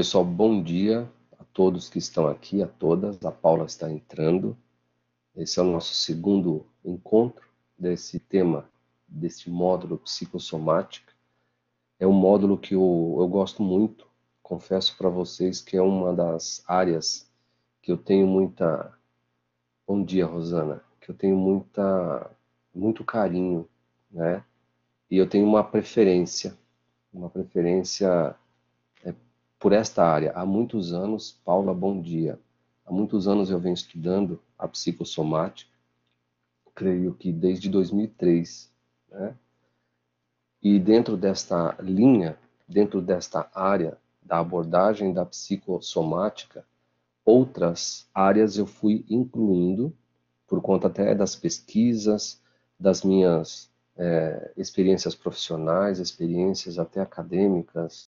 Pessoal, bom dia a todos que estão aqui, a todas. A Paula está entrando. Esse é o nosso segundo encontro desse tema, desse módulo psicossomática. É um módulo que eu, eu gosto muito. Confesso para vocês que é uma das áreas que eu tenho muita. Bom dia, Rosana. Que eu tenho muita, muito carinho, né? E eu tenho uma preferência, uma preferência por esta área há muitos anos. Paula, bom dia. Há muitos anos eu venho estudando a psicossomática, creio que desde 2003, né? E dentro desta linha, dentro desta área da abordagem da psicossomática, outras áreas eu fui incluindo por conta até das pesquisas, das minhas é, experiências profissionais, experiências até acadêmicas,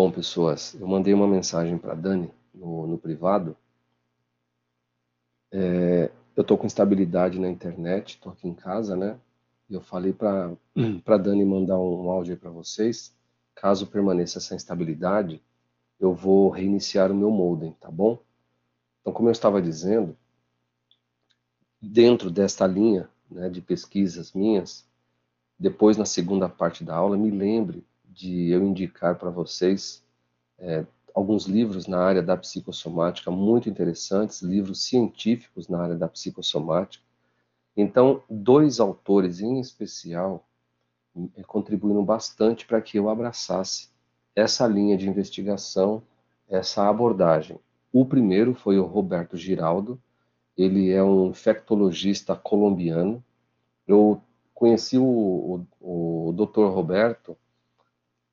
Bom, pessoas, eu mandei uma mensagem para Dani no, no, privado. É, eu estou com instabilidade na internet, estou aqui em casa, né? Eu falei para para Dani mandar um áudio para vocês. Caso permaneça essa instabilidade, eu vou reiniciar o meu modem, tá bom? Então, como eu estava dizendo, dentro desta linha né, de pesquisas minhas, depois na segunda parte da aula, me lembre de eu indicar para vocês é, alguns livros na área da psicossomática muito interessantes, livros científicos na área da psicossomática. Então, dois autores em especial é, contribuíram bastante para que eu abraçasse essa linha de investigação, essa abordagem. O primeiro foi o Roberto Giraldo, ele é um infectologista colombiano. Eu conheci o, o, o Dr. Roberto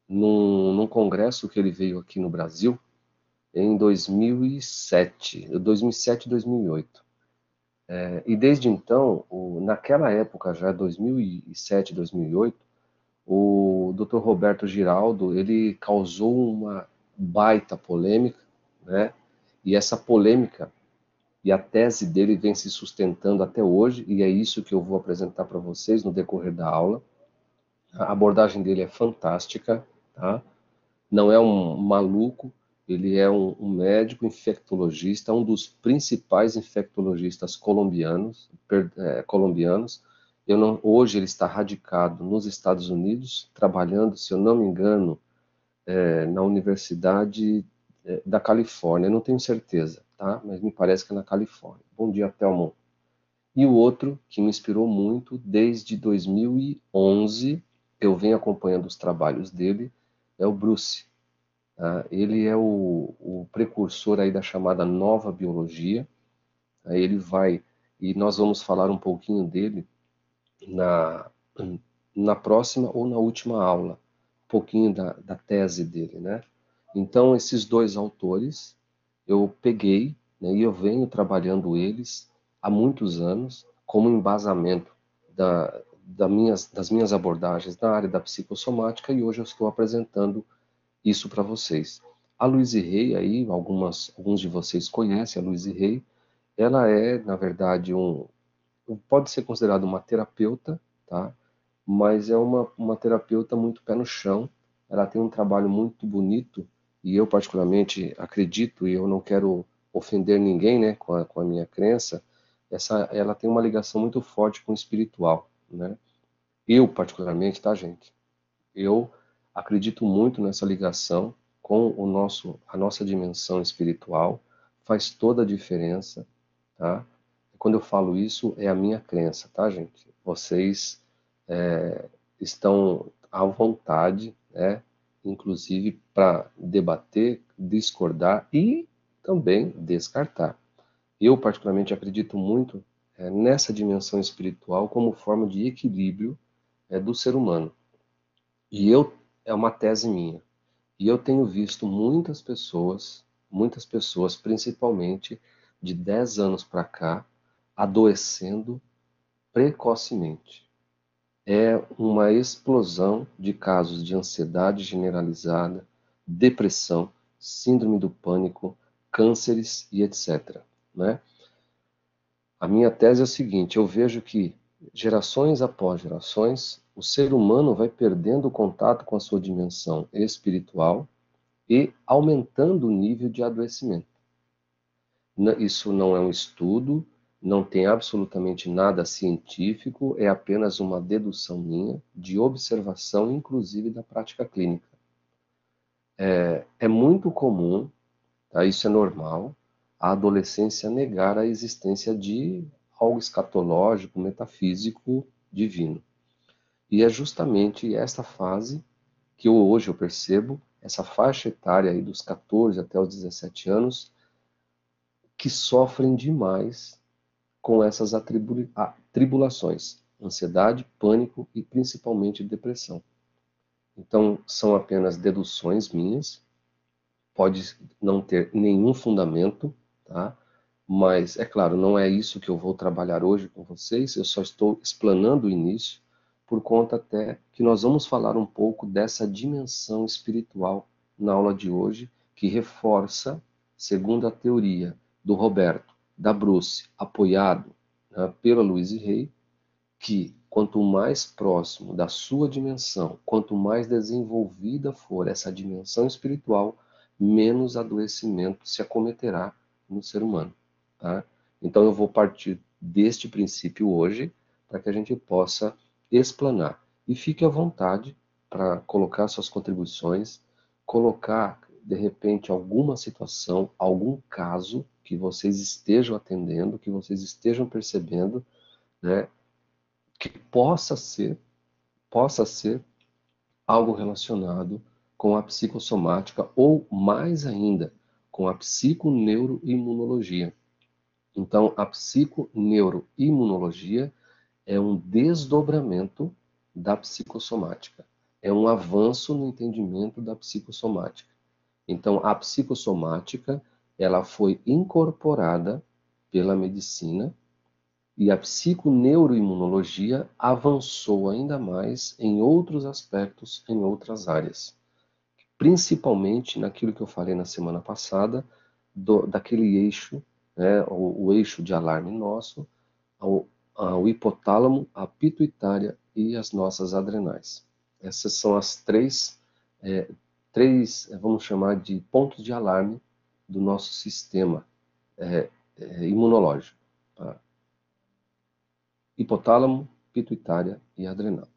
num, num congresso que ele veio aqui no Brasil em 2007, 2007 2008. É, e desde então, o, naquela época já, 2007, 2008, o Dr. Roberto Giraldo, ele causou uma baita polêmica, né? E essa polêmica e a tese dele vem se sustentando até hoje, e é isso que eu vou apresentar para vocês no decorrer da aula. A abordagem dele é fantástica, tá? Não é um maluco, ele é um, um médico infectologista, um dos principais infectologistas colombianos, per, é, colombianos. Eu não, hoje ele está radicado nos Estados Unidos, trabalhando, se eu não me engano, é, na Universidade é, da Califórnia. Eu não tenho certeza, tá? Mas me parece que é na Califórnia. Bom dia, Telmo. E o outro que me inspirou muito desde 2011, eu venho acompanhando os trabalhos dele, é o Bruce. Tá? Ele é o, o, precursor aí da chamada nova biologia. Ele vai, e nós vamos falar um pouquinho dele na, na próxima ou na última aula, um pouquinho da, da tese dele, né? Então, esses dois autores, eu peguei né, e eu venho trabalhando eles há muitos anos como embasamento da, da minhas, das minhas abordagens na área da psicossomática e hoje eu estou apresentando isso para vocês. A Luiz Rey, aí, algumas, alguns de vocês conhecem a Luiz Rey, ela é, na verdade, um, pode ser considerada uma terapeuta, tá? mas é uma, uma terapeuta muito pé no chão, ela tem um trabalho muito bonito, e eu particularmente acredito, e eu não quero ofender ninguém né, com, a, com a minha crença, essa, ela tem uma ligação muito forte com o espiritual né? Eu, particularmente, tá, gente? Eu acredito muito nessa ligação com o nosso, a nossa dimensão espiritual, faz toda a diferença, tá? Quando eu falo isso, é a minha crença, tá, gente? Vocês é, estão à vontade, né? inclusive para debater, discordar e também descartar. Eu, particularmente, acredito muito é, nessa dimensão espiritual como forma de equilíbrio é, do ser humano. E eu é uma tese minha. E eu tenho visto muitas pessoas, muitas pessoas, principalmente de 10 anos para cá, adoecendo precocemente. É uma explosão de casos de ansiedade generalizada, depressão, síndrome do pânico, cânceres e etc. Né? A minha tese é o seguinte: eu vejo que gerações após gerações, o ser humano vai perdendo o contato com a sua dimensão espiritual e aumentando o nível de adoecimento. Isso não é um estudo, não tem absolutamente nada científico, é apenas uma dedução minha de observação, inclusive da prática clínica. É, é muito comum, tá? isso é normal, a adolescência negar a existência de algo escatológico, metafísico, divino. E é justamente essa fase que eu, hoje eu percebo, essa faixa etária aí dos 14 até os 17 anos, que sofrem demais com essas atribulações, ansiedade, pânico e principalmente depressão. Então, são apenas deduções minhas, pode não ter nenhum fundamento, tá? Mas, é claro, não é isso que eu vou trabalhar hoje com vocês, eu só estou explanando o início, por conta até que nós vamos falar um pouco dessa dimensão espiritual na aula de hoje, que reforça, segundo a teoria do Roberto, da Bruce, apoiado né, pela Luiz Rey, que quanto mais próximo da sua dimensão, quanto mais desenvolvida for essa dimensão espiritual, menos adoecimento se acometerá no ser humano. Tá? Então eu vou partir deste princípio hoje para que a gente possa explanar. E fique à vontade para colocar suas contribuições, colocar de repente alguma situação, algum caso que vocês estejam atendendo, que vocês estejam percebendo, né, que possa ser, possa ser algo relacionado com a psicossomática ou mais ainda com a psiconeuroimunologia. Então, a psiconeuroimunologia é um desdobramento da psicossomática, é um avanço no entendimento da psicossomática. Então, a psicossomática, ela foi incorporada pela medicina e a psiconeuroimunologia avançou ainda mais em outros aspectos, em outras áreas. Principalmente naquilo que eu falei na semana passada, do, daquele eixo né, o, o eixo de alarme nosso, ao, ao hipotálamo, a pituitária e as nossas adrenais. Essas são as três, é, três é, vamos chamar de pontos de alarme do nosso sistema é, é, imunológico. Tá? Hipotálamo, pituitária e adrenal.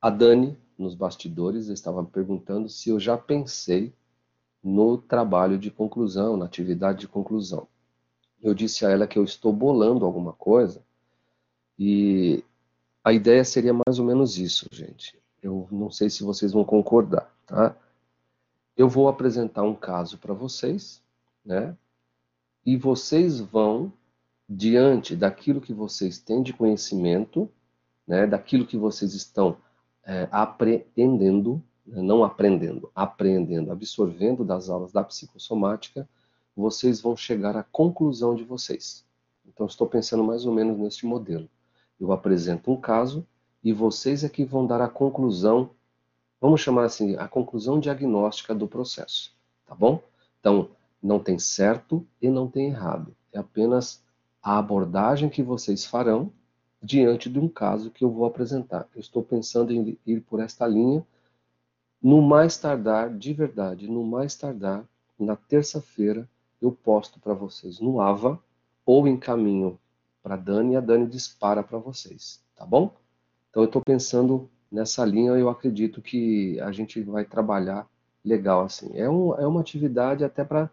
A Dani, nos bastidores, estava perguntando se eu já pensei no trabalho de conclusão, na atividade de conclusão eu disse a ela que eu estou bolando alguma coisa e a ideia seria mais ou menos isso, gente. Eu não sei se vocês vão concordar, tá? Eu vou apresentar um caso para vocês, né? E vocês vão, diante daquilo que vocês têm de conhecimento, né? Daquilo que vocês estão é, apreendendo, né? não aprendendo, aprendendo, absorvendo das aulas da psicossomática, vocês vão chegar à conclusão de vocês. Então, estou pensando mais ou menos neste modelo. Eu apresento um caso e vocês é que vão dar a conclusão, vamos chamar assim, a conclusão diagnóstica do processo, tá bom? Então, não tem certo e não tem errado. É apenas a abordagem que vocês farão diante de um caso que eu vou apresentar. Eu estou pensando em ir por esta linha, no mais tardar, de verdade, no mais tardar, na terça-feira, eu posto para vocês no Ava ou encaminho para a Dani e a Dani dispara para vocês, tá bom? Então eu estou pensando nessa linha, eu acredito que a gente vai trabalhar legal assim. É, um, é uma atividade até para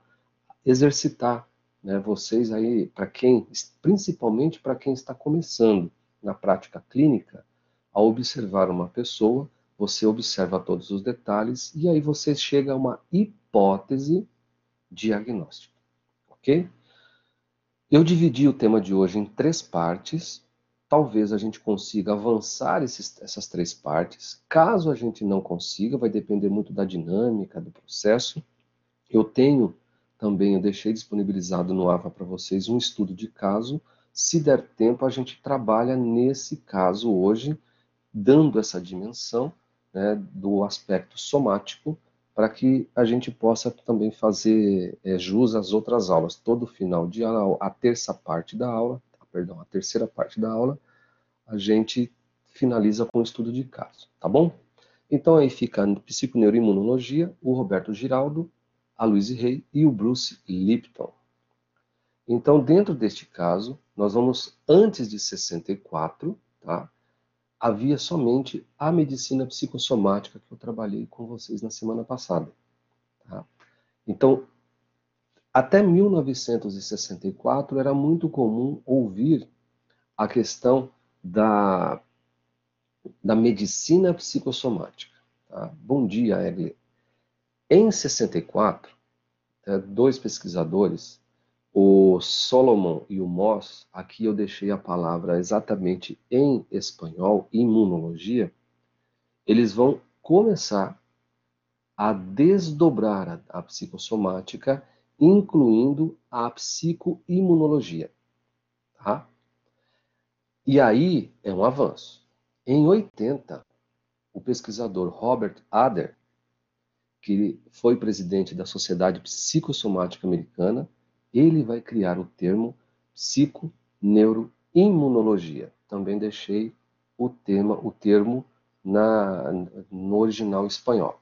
exercitar né, vocês aí, para quem, principalmente para quem está começando na prática clínica, a observar uma pessoa você observa todos os detalhes e aí você chega a uma hipótese diagnóstica, Eu dividi o tema de hoje em três partes. Talvez a gente consiga avançar esses, essas três partes. Caso a gente não consiga, vai depender muito da dinâmica do processo. Eu tenho também, eu deixei disponibilizado no AVA para vocês um estudo de caso. Se der tempo, a gente trabalha nesse caso hoje, dando essa dimensão né, do aspecto somático para que a gente possa também fazer é, jus às outras aulas. Todo final de aula, a terça parte da aula, perdão, a terceira parte da aula, a gente finaliza com o estudo de caso, tá bom? Então aí fica a psiconeuroimunologia, o Roberto Giraldo, a Luiz Rey e o Bruce Lipton. Então, dentro deste caso, nós vamos, antes de 64, tá? Havia somente a medicina psicossomática que eu trabalhei com vocês na semana passada. Tá? Então, até 1964 era muito comum ouvir a questão da, da medicina psicossomática. Tá? Bom dia, Egli. Em 64, é, dois pesquisadores o Solomon e o Moss, aqui eu deixei a palavra exatamente em espanhol, imunologia, eles vão começar a desdobrar a, a psicossomática, incluindo a psicoimunologia. Tá? E aí é um avanço. Em 80, o pesquisador Robert Ader, que foi presidente da Sociedade Psicossomática Americana, ele vai criar o termo psiconeuroimunologia. Também deixei o tema, o termo na, no original espanhol.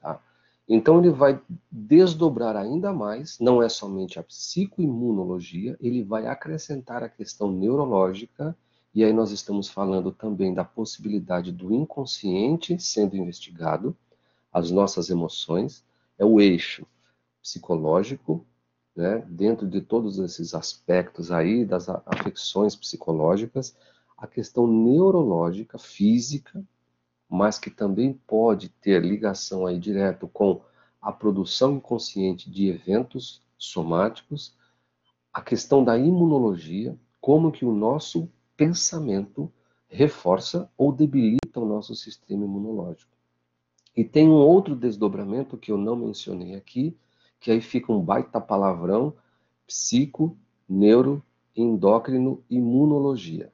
Tá? Então ele vai desdobrar ainda mais, não é somente a psicoimunologia, ele vai acrescentar a questão neurológica, e aí nós estamos falando também da possibilidade do inconsciente sendo investigado, as nossas emoções, é o eixo psicológico, né, dentro de todos esses aspectos aí das afecções psicológicas, a questão neurológica, física, mas que também pode ter ligação aí direto com a produção inconsciente de eventos somáticos, a questão da imunologia, como que o nosso pensamento reforça ou debilita o nosso sistema imunológico. E tem um outro desdobramento que eu não mencionei aqui, que aí fica um baita palavrão, psico, neuro, endócrino, imunologia,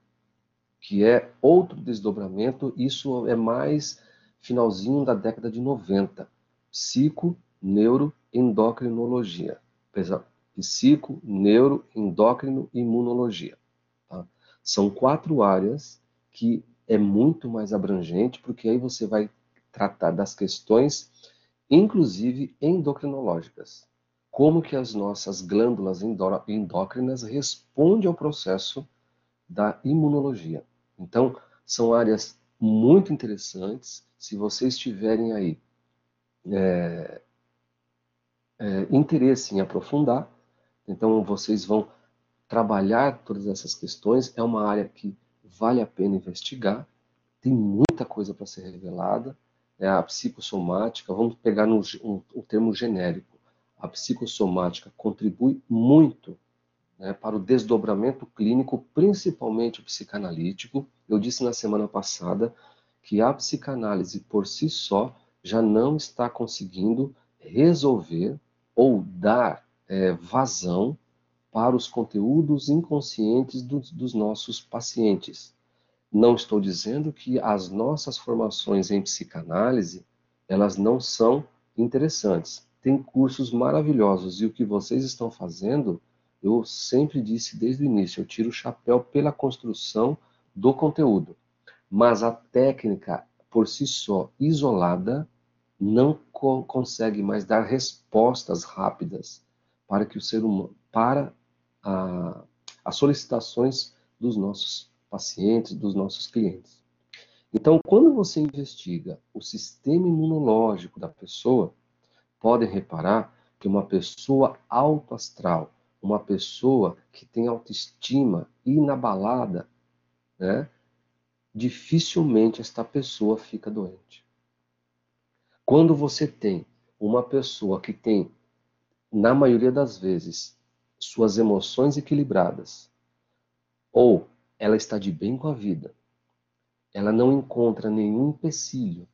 que é outro desdobramento, isso é mais finalzinho da década de 90. Psico, neuro, endocrinologia. Psico, neuro, endócrino, imunologia. Tá? São quatro áreas que é muito mais abrangente, porque aí você vai tratar das questões inclusive endocrinológicas. Como que as nossas glândulas endócrinas respondem ao processo da imunologia. Então, são áreas muito interessantes. Se vocês tiverem aí é, é, interesse em aprofundar, então vocês vão trabalhar todas essas questões. É uma área que vale a pena investigar. Tem muita coisa para ser revelada é a psicossomática, vamos pegar no, um, um termo genérico, a psicossomática contribui muito né, para o desdobramento clínico, principalmente o psicanalítico. Eu disse na semana passada que a psicanálise por si só já não está conseguindo resolver ou dar é, vazão para os conteúdos inconscientes dos, dos nossos pacientes. Não estou dizendo que as nossas formações em psicanálise, elas não são interessantes. Tem cursos maravilhosos e o que vocês estão fazendo, eu sempre disse desde o início, eu tiro o chapéu pela construção do conteúdo. Mas a técnica por si só, isolada, não co consegue mais dar respostas rápidas para que o ser humano, para a, as solicitações dos nossos pacientes, dos nossos clientes. Então, quando você investiga o sistema imunológico da pessoa, podem reparar que uma pessoa autoastral, uma pessoa que tem autoestima inabalada, né, dificilmente esta pessoa fica doente. Quando você tem uma pessoa que tem, na maioria das vezes, suas emoções equilibradas, ou ela está de bem com a vida, ela não encontra nenhum empecilho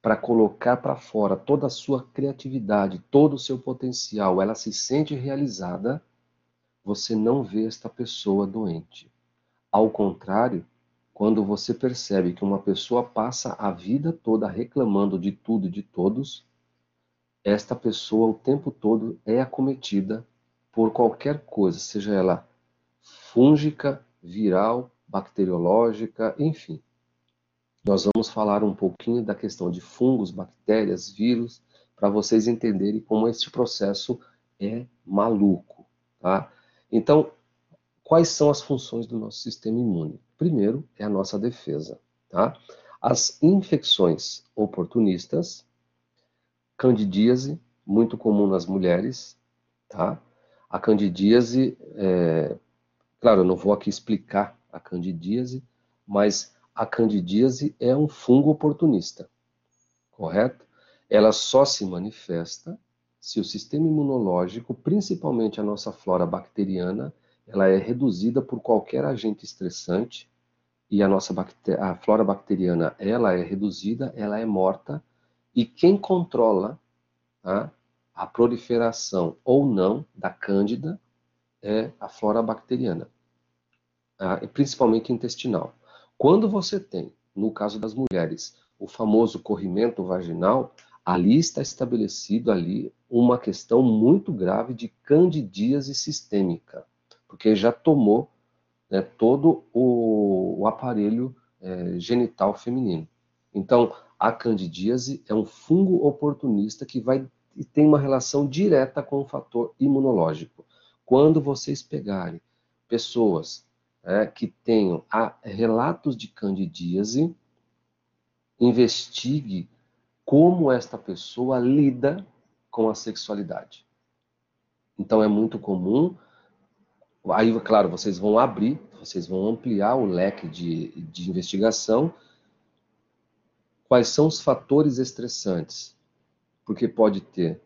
para colocar para fora toda a sua criatividade, todo o seu potencial, ela se sente realizada, você não vê esta pessoa doente. Ao contrário, quando você percebe que uma pessoa passa a vida toda reclamando de tudo e de todos, esta pessoa o tempo todo é acometida por qualquer coisa, seja ela fúngica, viral, bacteriológica, enfim. Nós vamos falar um pouquinho da questão de fungos, bactérias, vírus, para vocês entenderem como este processo é maluco, tá? Então, quais são as funções do nosso sistema imune? Primeiro é a nossa defesa, tá? As infecções oportunistas, candidíase, muito comum nas mulheres, tá? A candidíase, é, claro, eu não vou aqui explicar a candidíase, mas a candidíase é um fungo oportunista, correto? Ela só se manifesta se o sistema imunológico, principalmente a nossa flora bacteriana, ela é reduzida por qualquer agente estressante e a nossa a flora bacteriana ela é reduzida, ela é morta e quem controla tá, a proliferação ou não da cândida é a flora bacteriana, principalmente intestinal. Quando você tem, no caso das mulheres, o famoso corrimento vaginal, ali está estabelecido ali uma questão muito grave de candidíase sistêmica porque já tomou né, todo o, o aparelho é, genital feminino. Então, a candidíase é um fungo oportunista que vai e tem uma relação direta com o fator imunológico. Quando vocês pegarem pessoas é, que tenham a, relatos de candidíase, investigue como esta pessoa lida com a sexualidade. Então é muito comum Aí, claro, vocês vão abrir, vocês vão ampliar o leque de, de investigação. Quais são os fatores estressantes? Porque pode ter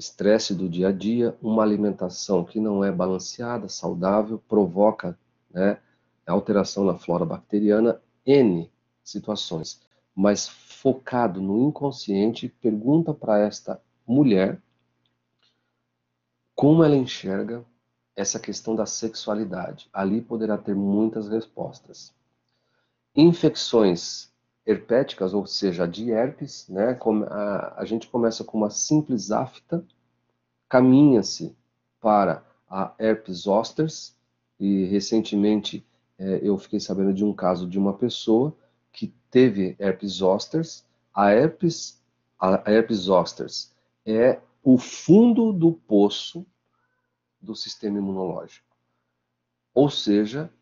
estresse do dia a dia, uma alimentação que não é balanceada, saudável, provoca né, alteração na flora bacteriana, N situações. Mas focado no inconsciente, pergunta para esta mulher como ela enxerga essa questão da sexualidade. Ali poderá ter muitas respostas. Infecções herpéticas, ou seja, de herpes, né? A, a gente começa com uma simples afta, caminha-se para a herpes zosters, e recentemente é, eu fiquei sabendo de um caso de uma pessoa que teve herpes zosters. A herpes, a herpes zosters é o fundo do poço do sistema imunológico. Ou seja,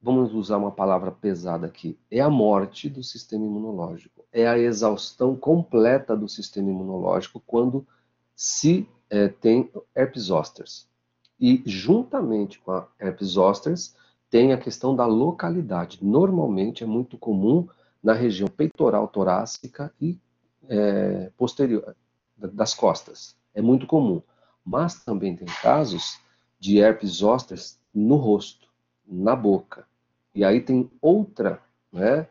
vamos usar uma palavra pesada aqui, é a morte do sistema imunológico, é a exaustão completa do sistema imunológico quando se é, tem herpes zosters. E juntamente com a herpes zosters tem a questão da localidade. Normalmente é muito comum na região peitoral torácica e é, posterior das costas. É muito comum. Mas também tem casos de herpes zoster no rosto, na boca. E aí tem outra né,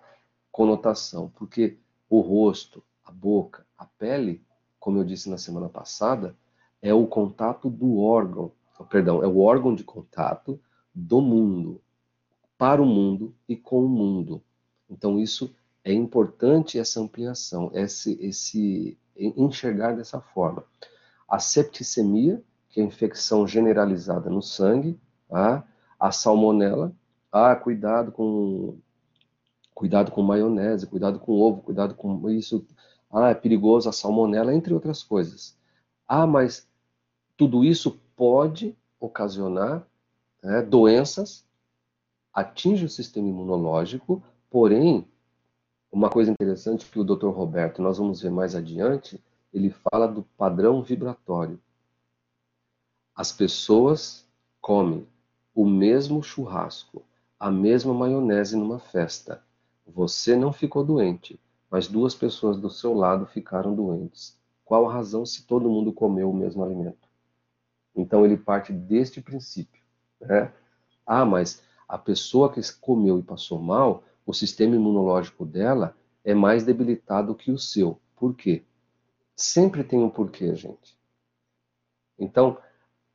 conotação, porque o rosto, a boca, a pele, como eu disse na semana passada, é o contato do órgão, perdão, é o órgão de contato do mundo, para o mundo e com o mundo. Então isso é importante essa ampliação, esse, esse enxergar dessa forma. A septicemia, que é infecção generalizada no sangue, tá? a salmonela, ah, cuidado com cuidado com maionese, cuidado com ovo, cuidado com isso, ah, é perigoso a salmonela, entre outras coisas. Ah, mas tudo isso pode ocasionar né, doenças, atinge o sistema imunológico, porém, uma coisa interessante que o Dr. Roberto, nós vamos ver mais adiante, ele fala do padrão vibratório. As pessoas comem o mesmo churrasco, a mesma maionese numa festa. Você não ficou doente, mas duas pessoas do seu lado ficaram doentes. Qual a razão se todo mundo comeu o mesmo alimento? Então ele parte deste princípio. Né? Ah, mas a pessoa que comeu e passou mal, o sistema imunológico dela é mais debilitado que o seu. Por quê? Sempre tem um porquê, gente. Então,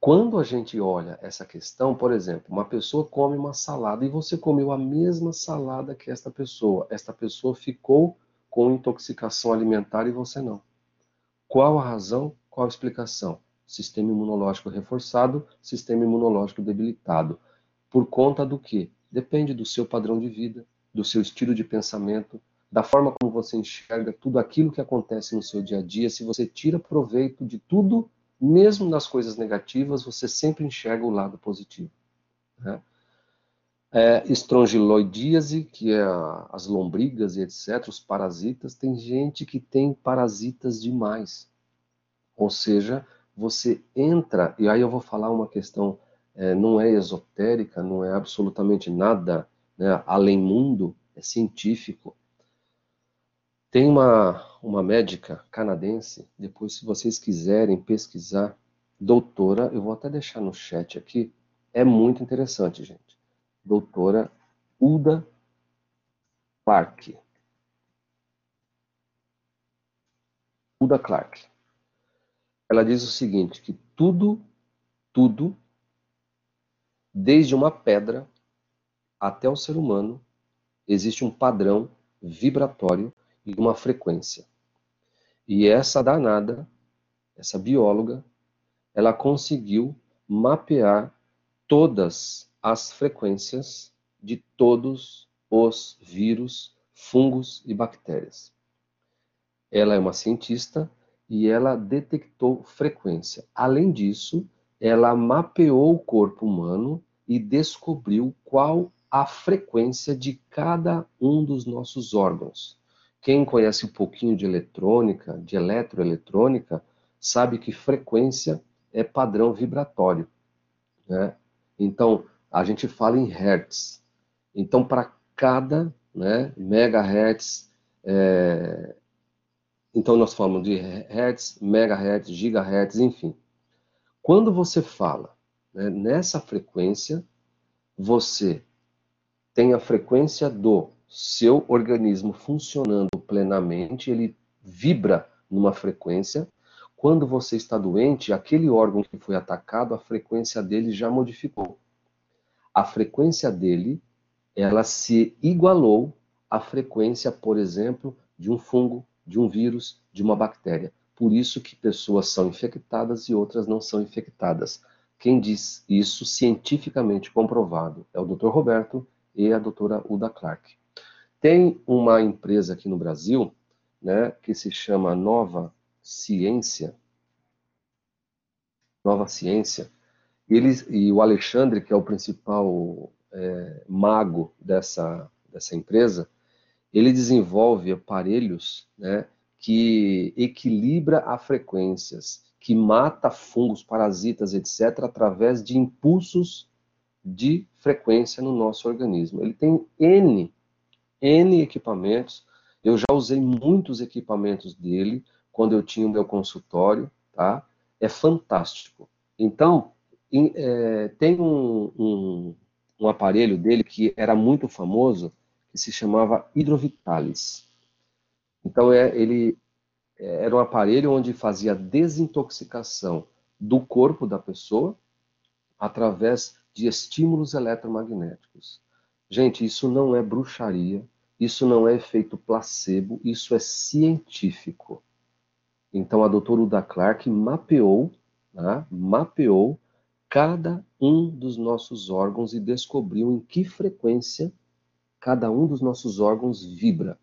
quando a gente olha essa questão, por exemplo, uma pessoa come uma salada e você comeu a mesma salada que esta pessoa. Esta pessoa ficou com intoxicação alimentar e você não. Qual a razão? Qual a explicação? Sistema imunológico reforçado, sistema imunológico debilitado. Por conta do que? Depende do seu padrão de vida, do seu estilo de pensamento, da forma como você enxerga tudo aquilo que acontece no seu dia a dia. Se você tira proveito de tudo, mesmo nas coisas negativas, você sempre enxerga o lado positivo. Né? É, estrongiloidíase, que é a, as lombrigas e etc., os parasitas, tem gente que tem parasitas demais. Ou seja, você entra, e aí eu vou falar uma questão, é, não é esotérica, não é absolutamente nada né, além mundo, é científico. Tem uma, uma médica canadense, depois se vocês quiserem pesquisar, doutora, eu vou até deixar no chat aqui, é muito interessante, gente doutora Uda Clark. Uda Clark. Ela diz o seguinte, que tudo, tudo, desde uma pedra até o ser humano, existe um padrão vibratório e uma frequência. E essa danada, essa bióloga, ela conseguiu mapear todas as frequências de todos os vírus, fungos e bactérias. Ela é uma cientista e ela detectou frequência. Além disso, ela mapeou o corpo humano e descobriu qual a frequência de cada um dos nossos órgãos. Quem conhece um pouquinho de eletrônica, de eletroeletrônica, sabe que frequência é padrão vibratório. Né? Então, a gente fala em hertz. Então, para cada né, megahertz, é... então nós falamos de hertz, megahertz, gigahertz, enfim. Quando você fala né, nessa frequência, você tem a frequência do seu organismo funcionando plenamente, ele vibra numa frequência. Quando você está doente, aquele órgão que foi atacado, a frequência dele já modificou a frequência dele ela se igualou à frequência, por exemplo, de um fungo, de um vírus, de uma bactéria. Por isso que pessoas são infectadas e outras não são infectadas. Quem diz isso cientificamente comprovado é o Dr. Roberto e a doutora Uda Clark. Tem uma empresa aqui no Brasil, né, que se chama Nova Ciência. Nova Ciência, e, eles, e o Alexandre, que é o principal é, mago dessa, dessa empresa, ele desenvolve aparelhos né, que equilibra as frequências, que mata fungos, parasitas, etc., através de impulsos de frequência no nosso organismo. Ele tem N, N equipamentos. Eu já usei muitos equipamentos dele quando eu tinha o meu consultório, tá? É fantástico. Então, é, tem um, um, um, aparelho dele que era muito famoso, que se chamava Hidrovitalis. Então, é, ele é, era um aparelho onde fazia desintoxicação do corpo da pessoa através de estímulos eletromagnéticos. Gente, isso não é bruxaria, isso não é efeito placebo, isso é científico. Então a doutora Uda Clark mapeou, né, mapeou cada um dos nossos órgãos e descobriu em que frequência cada um dos nossos órgãos vibra.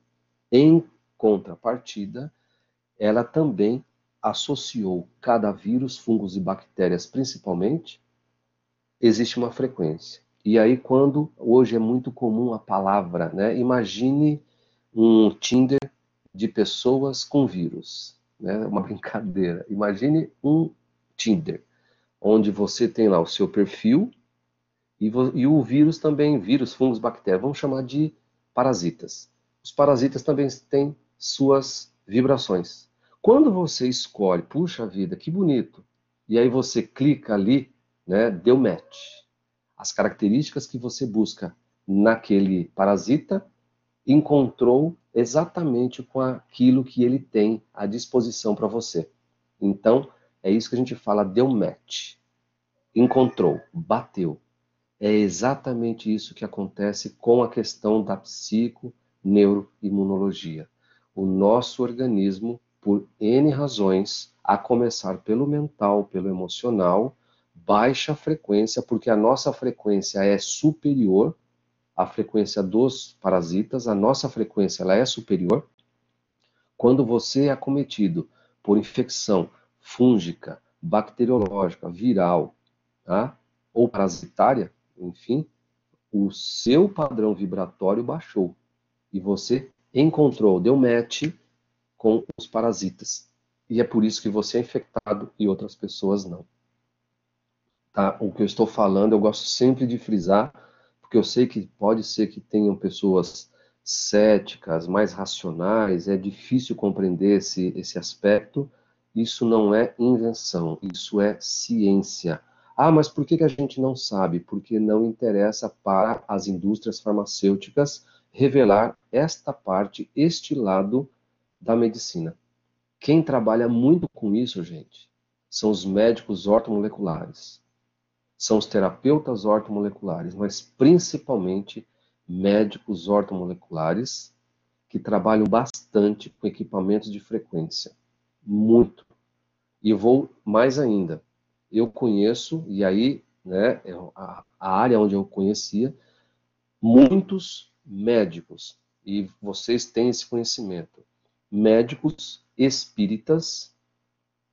Em contrapartida, ela também associou cada vírus, fungos e bactérias, principalmente, existe uma frequência. E aí, quando hoje é muito comum a palavra, né? Imagine um Tinder de pessoas com vírus, né? Uma brincadeira. Imagine um Tinder onde você tem lá o seu perfil e, e o vírus também, vírus, fungos, bactérias, vamos chamar de parasitas. Os parasitas também têm suas vibrações. Quando você escolhe, puxa vida, que bonito, e aí você clica ali, né, deu match. As características que você busca naquele parasita encontrou exatamente com aquilo que ele tem à disposição para você. Então, é isso que a gente fala, deu match. Encontrou, bateu. É exatamente isso que acontece com a questão da psico, neuroimunologia. O nosso organismo, por N razões, a começar pelo mental, pelo emocional, baixa frequência, porque a nossa frequência é superior à frequência dos parasitas, a nossa frequência ela é superior. Quando você é acometido por infecção fúngica, bacteriológica, viral, tá? ou parasitária, enfim, o seu padrão vibratório baixou e você encontrou, deu match com os parasitas. E é por isso que você é infectado e outras pessoas não. Tá? O que eu estou falando, eu gosto sempre de frisar, porque eu sei que pode ser que tenham pessoas céticas, mais racionais, é difícil compreender esse, esse aspecto. Isso não é invenção, isso é ciência. Ah, mas por que, que a gente não sabe? Porque não interessa para as indústrias farmacêuticas revelar esta parte, este lado da medicina. Quem trabalha muito com isso, gente, são os médicos ortomoleculares, são os terapeutas ortomoleculares, mas principalmente médicos ortomoleculares que trabalham bastante com equipamentos de frequência. Muito. E vou mais ainda. Eu conheço, e aí, né, é a, a área onde eu conhecia, muitos médicos, e vocês têm esse conhecimento, médicos espíritas,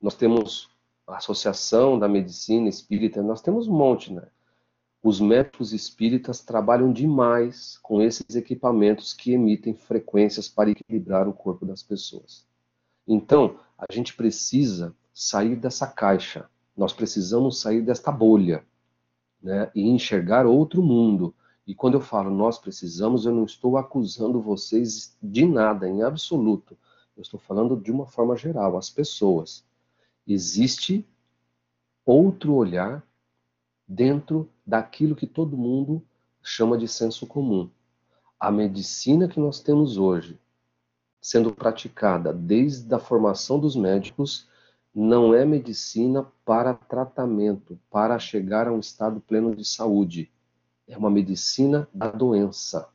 nós temos Associação da Medicina Espírita, nós temos um monte, né? Os médicos espíritas trabalham demais com esses equipamentos que emitem frequências para equilibrar o corpo das pessoas. Então, a gente precisa sair dessa caixa, nós precisamos sair desta bolha, né? E enxergar outro mundo e quando eu falo nós precisamos, eu não estou acusando vocês de nada, em absoluto. Eu estou falando de uma forma geral, as pessoas. Existe outro olhar dentro daquilo que todo mundo chama de senso comum. A medicina que nós temos hoje, sendo praticada desde a formação dos médicos, não é medicina para tratamento, para chegar a um estado pleno de saúde é uma medicina da doença.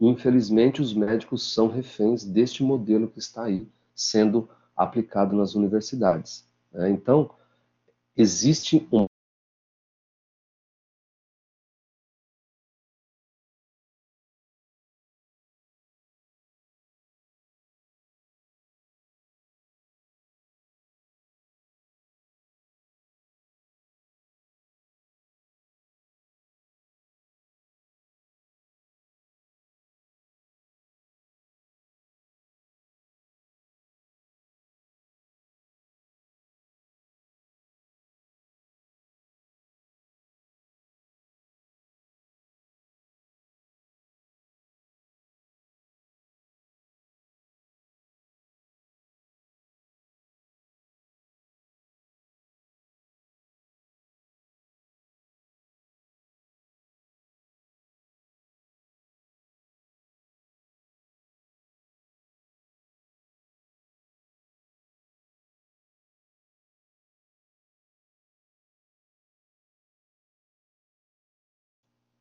Infelizmente, os médicos são reféns deste modelo que está aí sendo aplicado nas universidades. Né? Então, existe um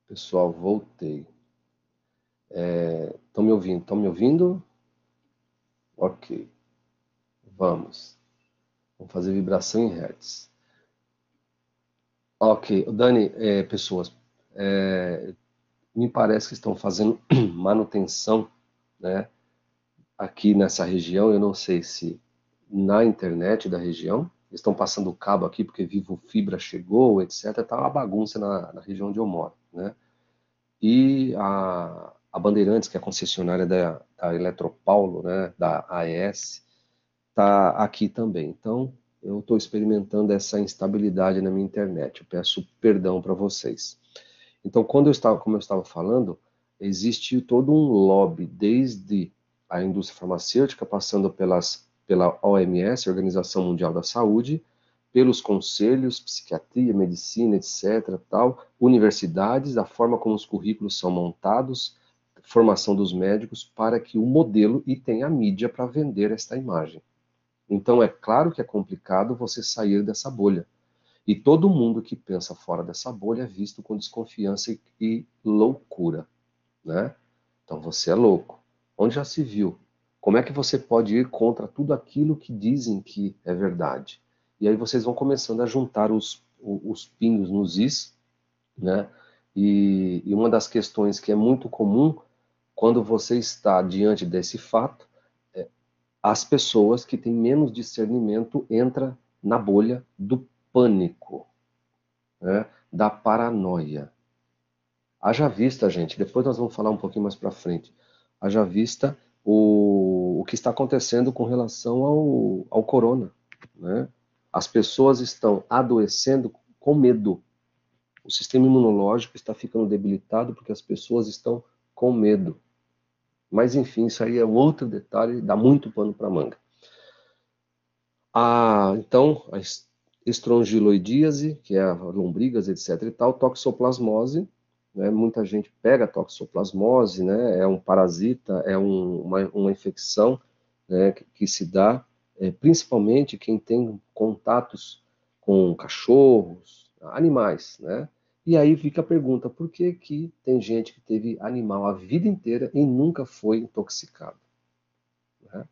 Pessoal, voltei. Estão é, me ouvindo? Estão me ouvindo? Ok. Vamos. Vamos fazer vibração em hertz. Ok. Dani, é, pessoas, é, me parece que estão fazendo manutenção, né? Aqui nessa região, eu não sei se na internet da região, estão passando cabo aqui porque Vivo Fibra chegou, etc. Tá uma bagunça na, na região onde eu moro, né? E a, a Bandeirantes, que é a concessionária da, da Eletropaulo, né, da AES, está aqui também. Então, eu estou experimentando essa instabilidade na minha internet. Eu peço perdão para vocês. Então, quando eu estava, como eu estava falando, existe todo um lobby, desde a indústria farmacêutica, passando pelas pela OMS, Organização Mundial da Saúde, pelos conselhos, psiquiatria, medicina, etc., tal, universidades, a forma como os currículos são montados, formação dos médicos, para que o modelo e tenha a mídia para vender esta imagem. Então é claro que é complicado você sair dessa bolha. E todo mundo que pensa fora dessa bolha é visto com desconfiança e, e loucura, né? Então você é louco. Onde já se viu? Como é que você pode ir contra tudo aquilo que dizem que é verdade? E aí vocês vão começando a juntar os, os pingos nos is, né? E, e uma das questões que é muito comum quando você está diante desse fato, é, as pessoas que têm menos discernimento entram na bolha do pânico, né? da paranoia. Haja vista, gente, depois nós vamos falar um pouquinho mais para frente, haja vista o, o que está acontecendo com relação ao, ao corona. Né? As pessoas estão adoecendo com medo. O sistema imunológico está ficando debilitado porque as pessoas estão com medo. Mas, enfim, isso aí é outro detalhe, dá muito pano para manga. Ah, então, a estrongiloidíase, que é a lombrigas, etc. e tal, toxoplasmose, né? muita gente pega toxoplasmose, né? é um parasita, é um, uma, uma infecção né? que, que se dá é, principalmente quem tem contatos com cachorros, animais, né? E aí fica a pergunta, por que que tem gente que teve animal a vida inteira e nunca foi intoxicado? Né?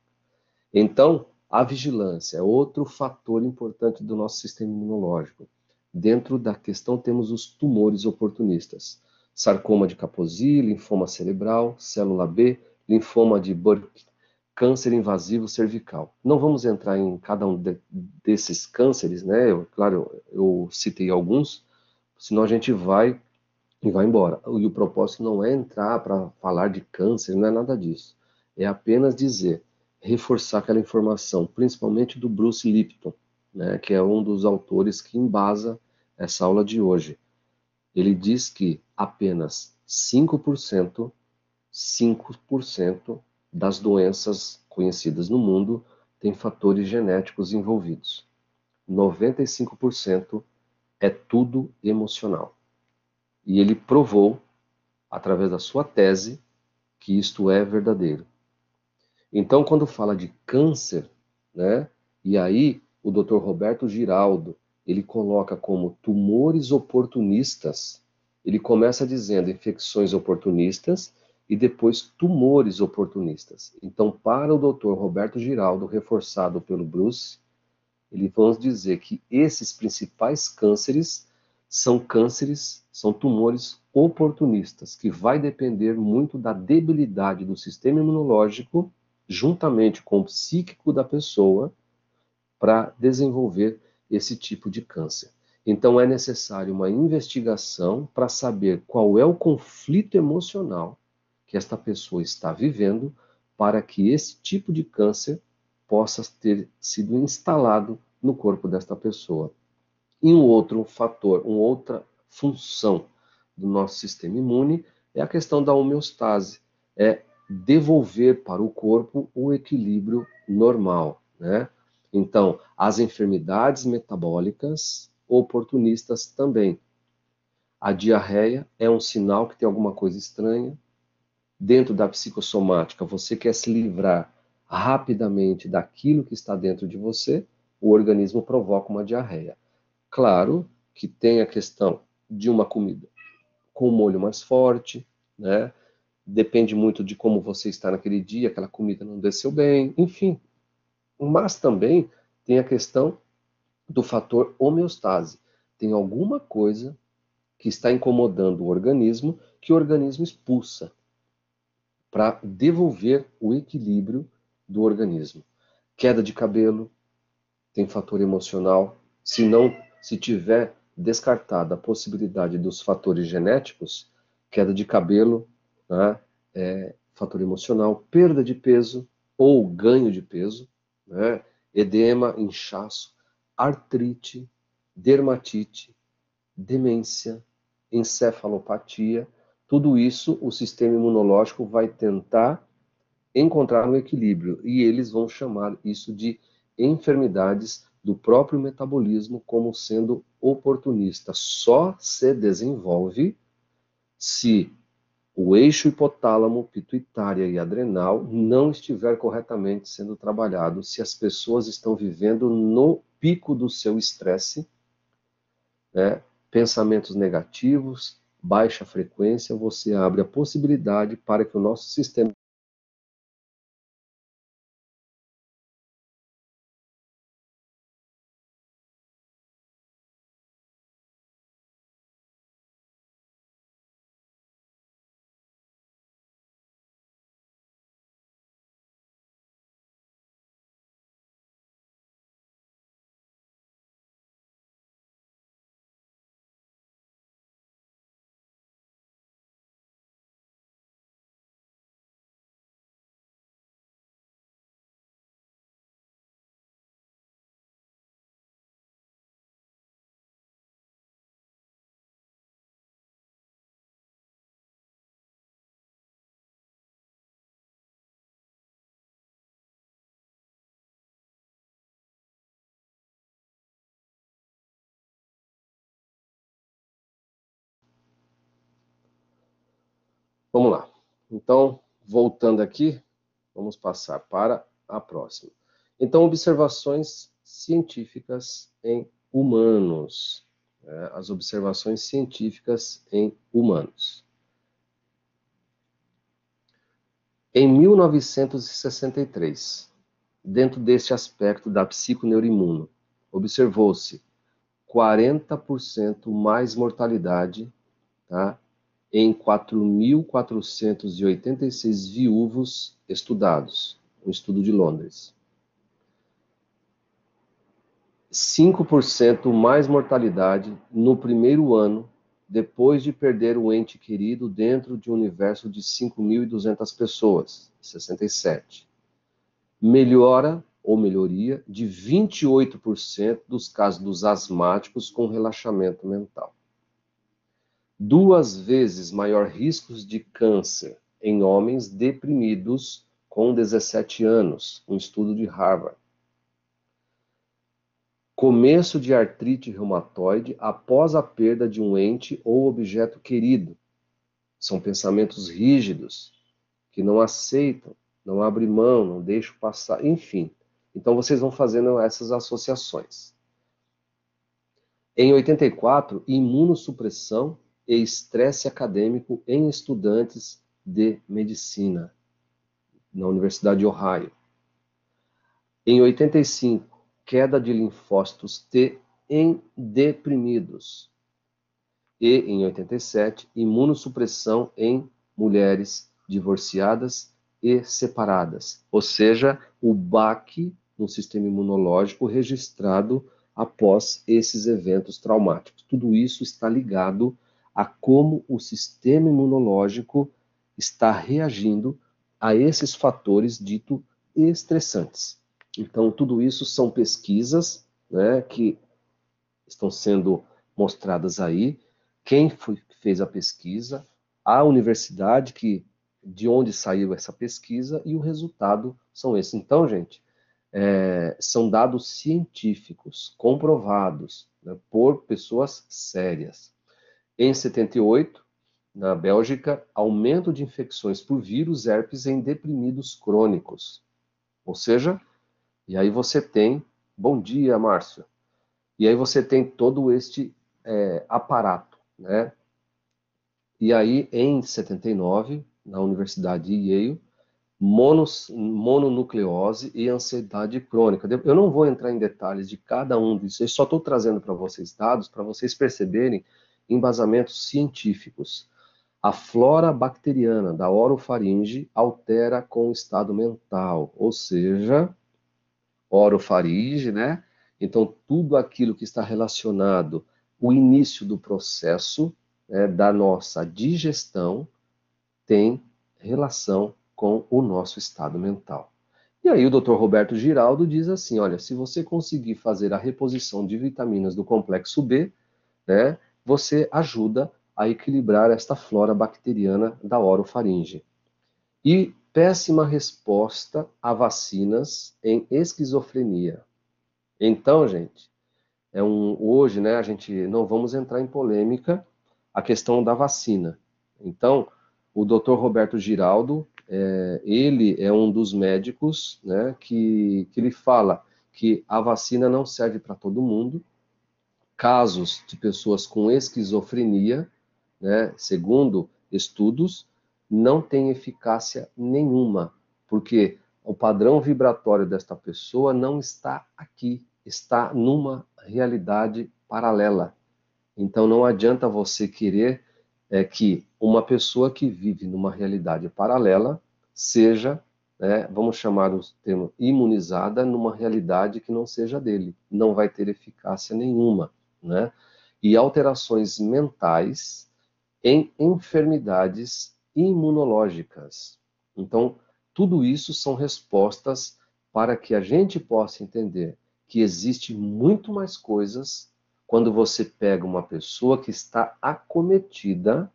Então, a vigilância é outro fator importante do nosso sistema imunológico. Dentro da questão temos os tumores oportunistas. Sarcoma de Kaposi, linfoma cerebral, célula B, linfoma de Burkitt, câncer invasivo cervical. Não vamos entrar em cada um de, desses cânceres, né? Eu, claro, eu, citei alguns, senão a gente vai e vai embora. E o propósito não é entrar para falar de câncer, não é nada disso. É apenas dizer, reforçar aquela informação, principalmente do Bruce Lipton, né, que é um dos autores que embasa essa aula de hoje. Ele diz que apenas 5%, 5% das doenças conhecidas no mundo têm fatores genéticos envolvidos. 95% é tudo emocional. E ele provou, através da sua tese, que isto é verdadeiro. Então, quando fala de câncer, né, e aí o Dr. Roberto Giraldo, ele coloca como tumores oportunistas, ele começa dizendo infecções oportunistas e depois tumores oportunistas. Então, para o Dr. Roberto Giraldo, reforçado pelo Bruce, ele vamos dizer que esses principais cânceres são cânceres, são tumores oportunistas, que vai depender muito da debilidade do sistema imunológico, juntamente com o psíquico da pessoa, para desenvolver esse tipo de câncer. Então é necessário uma investigação para saber qual é o conflito emocional que esta pessoa está vivendo para que esse tipo de câncer possa ter sido instalado no corpo desta pessoa. E um outro fator, uma outra função do nosso sistema imune é a questão da homeostase, é devolver para o corpo o equilíbrio normal, né? Então, as enfermidades metabólicas oportunistas também. A diarreia é um sinal que tem alguma coisa estranha, dentro da psicossomática, você quer se livrar rapidamente daquilo que está dentro de você, o organismo provoca uma diarreia. Claro que tem a questão de uma comida com molho mais forte, né? Depende muito de como você está naquele dia, aquela comida não desceu bem, enfim. Mas também tem a questão do fator homeostase. Tem alguma coisa que está incomodando o organismo que o organismo expulsa para devolver o equilíbrio do organismo. Queda de cabelo tem fator emocional. Se não, se tiver descartada a possibilidade dos fatores genéticos, queda de cabelo, né, é fator emocional, perda de peso ou ganho de peso, né, edema, inchaço, artrite, dermatite, demência, encefalopatia tudo isso o sistema imunológico vai tentar encontrar um equilíbrio e eles vão chamar isso de enfermidades do próprio metabolismo como sendo oportunista. Só se desenvolve se o eixo hipotálamo, pituitária e adrenal não estiver corretamente sendo trabalhado, se as pessoas estão vivendo no pico do seu estresse, né, pensamentos negativos, baixa frequência, você abre a possibilidade para que o nosso sistema Vamos lá. Então, voltando aqui, vamos passar para a próxima. Então, observações científicas em humanos. Né? As observações científicas em humanos. Em 1963, dentro deste aspecto da psiconeuroimuno, observou-se 40% mais mortalidade tá, em 4.486 viúvos estudados, um estudo de Londres. 5% mais mortalidade no primeiro ano depois de perder o ente querido dentro de um universo de 5.200 pessoas, 67. Melhora ou melhoria de 28% dos casos dos asmáticos com relaxamento mental duas vezes maior riscos de câncer em homens deprimidos com 17 anos, um estudo de Harvard. Começo de artrite reumatoide após a perda de um ente ou objeto querido. São pensamentos rígidos, que não aceitam, não abrem mão, não deixam passar, enfim. Então vocês vão fazendo essas associações. Em 84, imunossupressão e estresse acadêmico em estudantes de medicina na Universidade de Ohio. Em 85, queda de linfócitos T em deprimidos. E em 87, imunossupressão em mulheres divorciadas e separadas, ou seja, o baque no sistema imunológico registrado após esses eventos traumáticos. Tudo isso está ligado a como o sistema imunológico está reagindo a esses fatores dito estressantes. Então, tudo isso são pesquisas né, que estão sendo mostradas aí. Quem foi, fez a pesquisa, a universidade que de onde saiu essa pesquisa e o resultado são esses. Então, gente, é, são dados científicos comprovados né, por pessoas sérias. Em 78, na Bélgica, aumento de infecções por vírus herpes em deprimidos crônicos. Ou seja, e aí você tem, bom dia, Márcio, e aí você tem todo este é, aparato, né? E aí, em 79, na Universidade de Yale, monos, mononucleose e ansiedade crônica. Eu não vou entrar em detalhes de cada um desses, eu só estou trazendo para vocês dados, para vocês perceberem embasamentos científicos. A flora bacteriana da orofaringe altera com o estado mental, ou seja, orofaringe, né? Então, tudo aquilo que está relacionado o início do processo né, da nossa digestão tem relação com o nosso estado mental. E aí o Dr. Roberto Giraldo diz assim, olha, se você conseguir fazer a reposição de vitaminas do complexo B, né, você ajuda a equilibrar esta flora bacteriana da orofaringe. E péssima resposta a vacinas em esquizofrenia. Então, gente, é um hoje, né, a gente não vamos entrar em polêmica a questão da vacina. Então, o Dr. Roberto Giraldo, é, ele é um dos médicos, né, que, que ele fala que a vacina não serve para todo mundo. Casos de pessoas com esquizofrenia, né, segundo estudos, não tem eficácia nenhuma, porque o padrão vibratório desta pessoa não está aqui, está numa realidade paralela. Então não adianta você querer é, que uma pessoa que vive numa realidade paralela seja, né, vamos chamar o termo imunizada numa realidade que não seja dele, não vai ter eficácia nenhuma, né? E alterações mentais em enfermidades imunológicas. Então, tudo isso são respostas para que a gente possa entender que existe muito mais coisas quando você pega uma pessoa que está acometida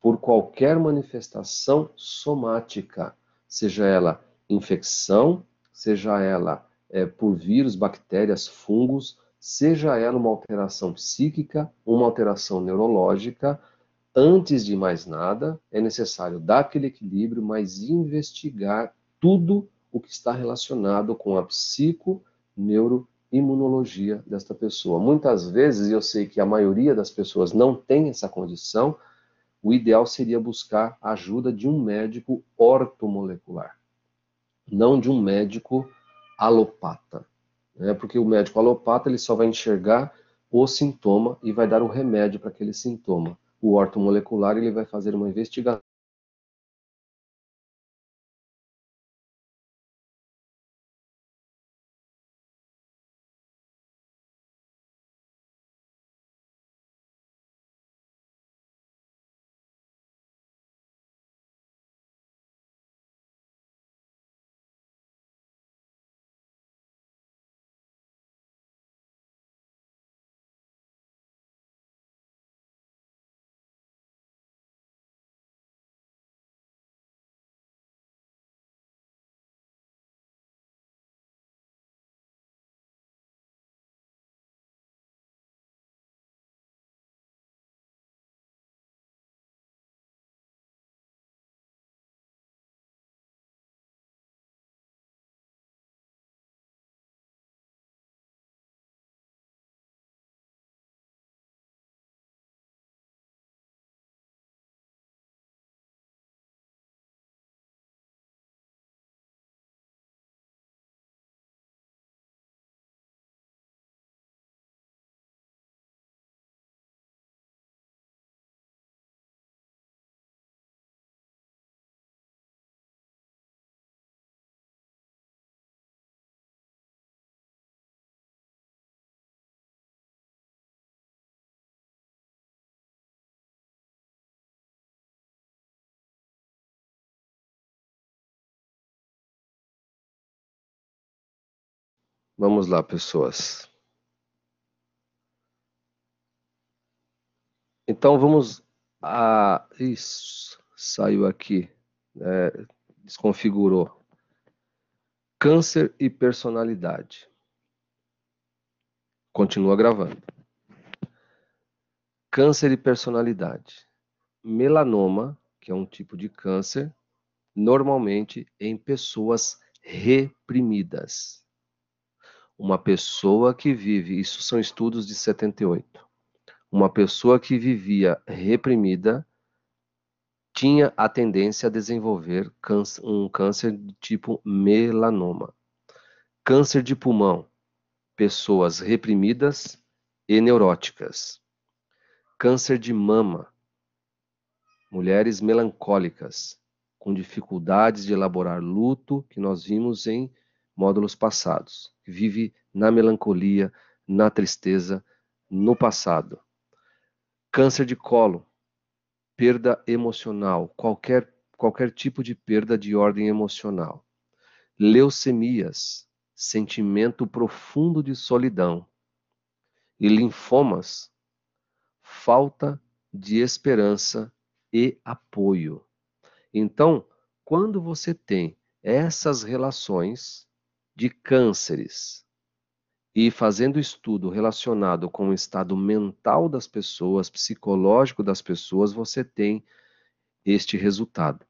por qualquer manifestação somática, seja ela infecção, seja ela é, por vírus, bactérias, fungos, seja ela uma alteração psíquica, uma alteração neurológica, antes de mais nada, é necessário dar aquele equilíbrio, mas investigar tudo o que está relacionado com a psico, neuro imunologia desta pessoa. Muitas vezes, eu sei que a maioria das pessoas não tem essa condição, o ideal seria buscar a ajuda de um médico ortomolecular, não de um médico alopata. Né? Porque o médico alopata ele só vai enxergar o sintoma e vai dar o remédio para aquele sintoma. O ortomolecular ele vai fazer uma investigação Vamos lá, pessoas. Então vamos a. Isso, saiu aqui. É, desconfigurou. Câncer e personalidade. Continua gravando. Câncer e personalidade. Melanoma, que é um tipo de câncer, normalmente em pessoas reprimidas uma pessoa que vive, isso são estudos de 78. Uma pessoa que vivia reprimida tinha a tendência a desenvolver um câncer de tipo melanoma. Câncer de pulmão, pessoas reprimidas e neuróticas. Câncer de mama, mulheres melancólicas, com dificuldades de elaborar luto, que nós vimos em módulos passados. Vive na melancolia, na tristeza, no passado. Câncer de colo, perda emocional, qualquer, qualquer tipo de perda de ordem emocional. Leucemias, sentimento profundo de solidão. E linfomas, falta de esperança e apoio. Então, quando você tem essas relações de cânceres e fazendo estudo relacionado com o estado mental das pessoas, psicológico das pessoas, você tem este resultado.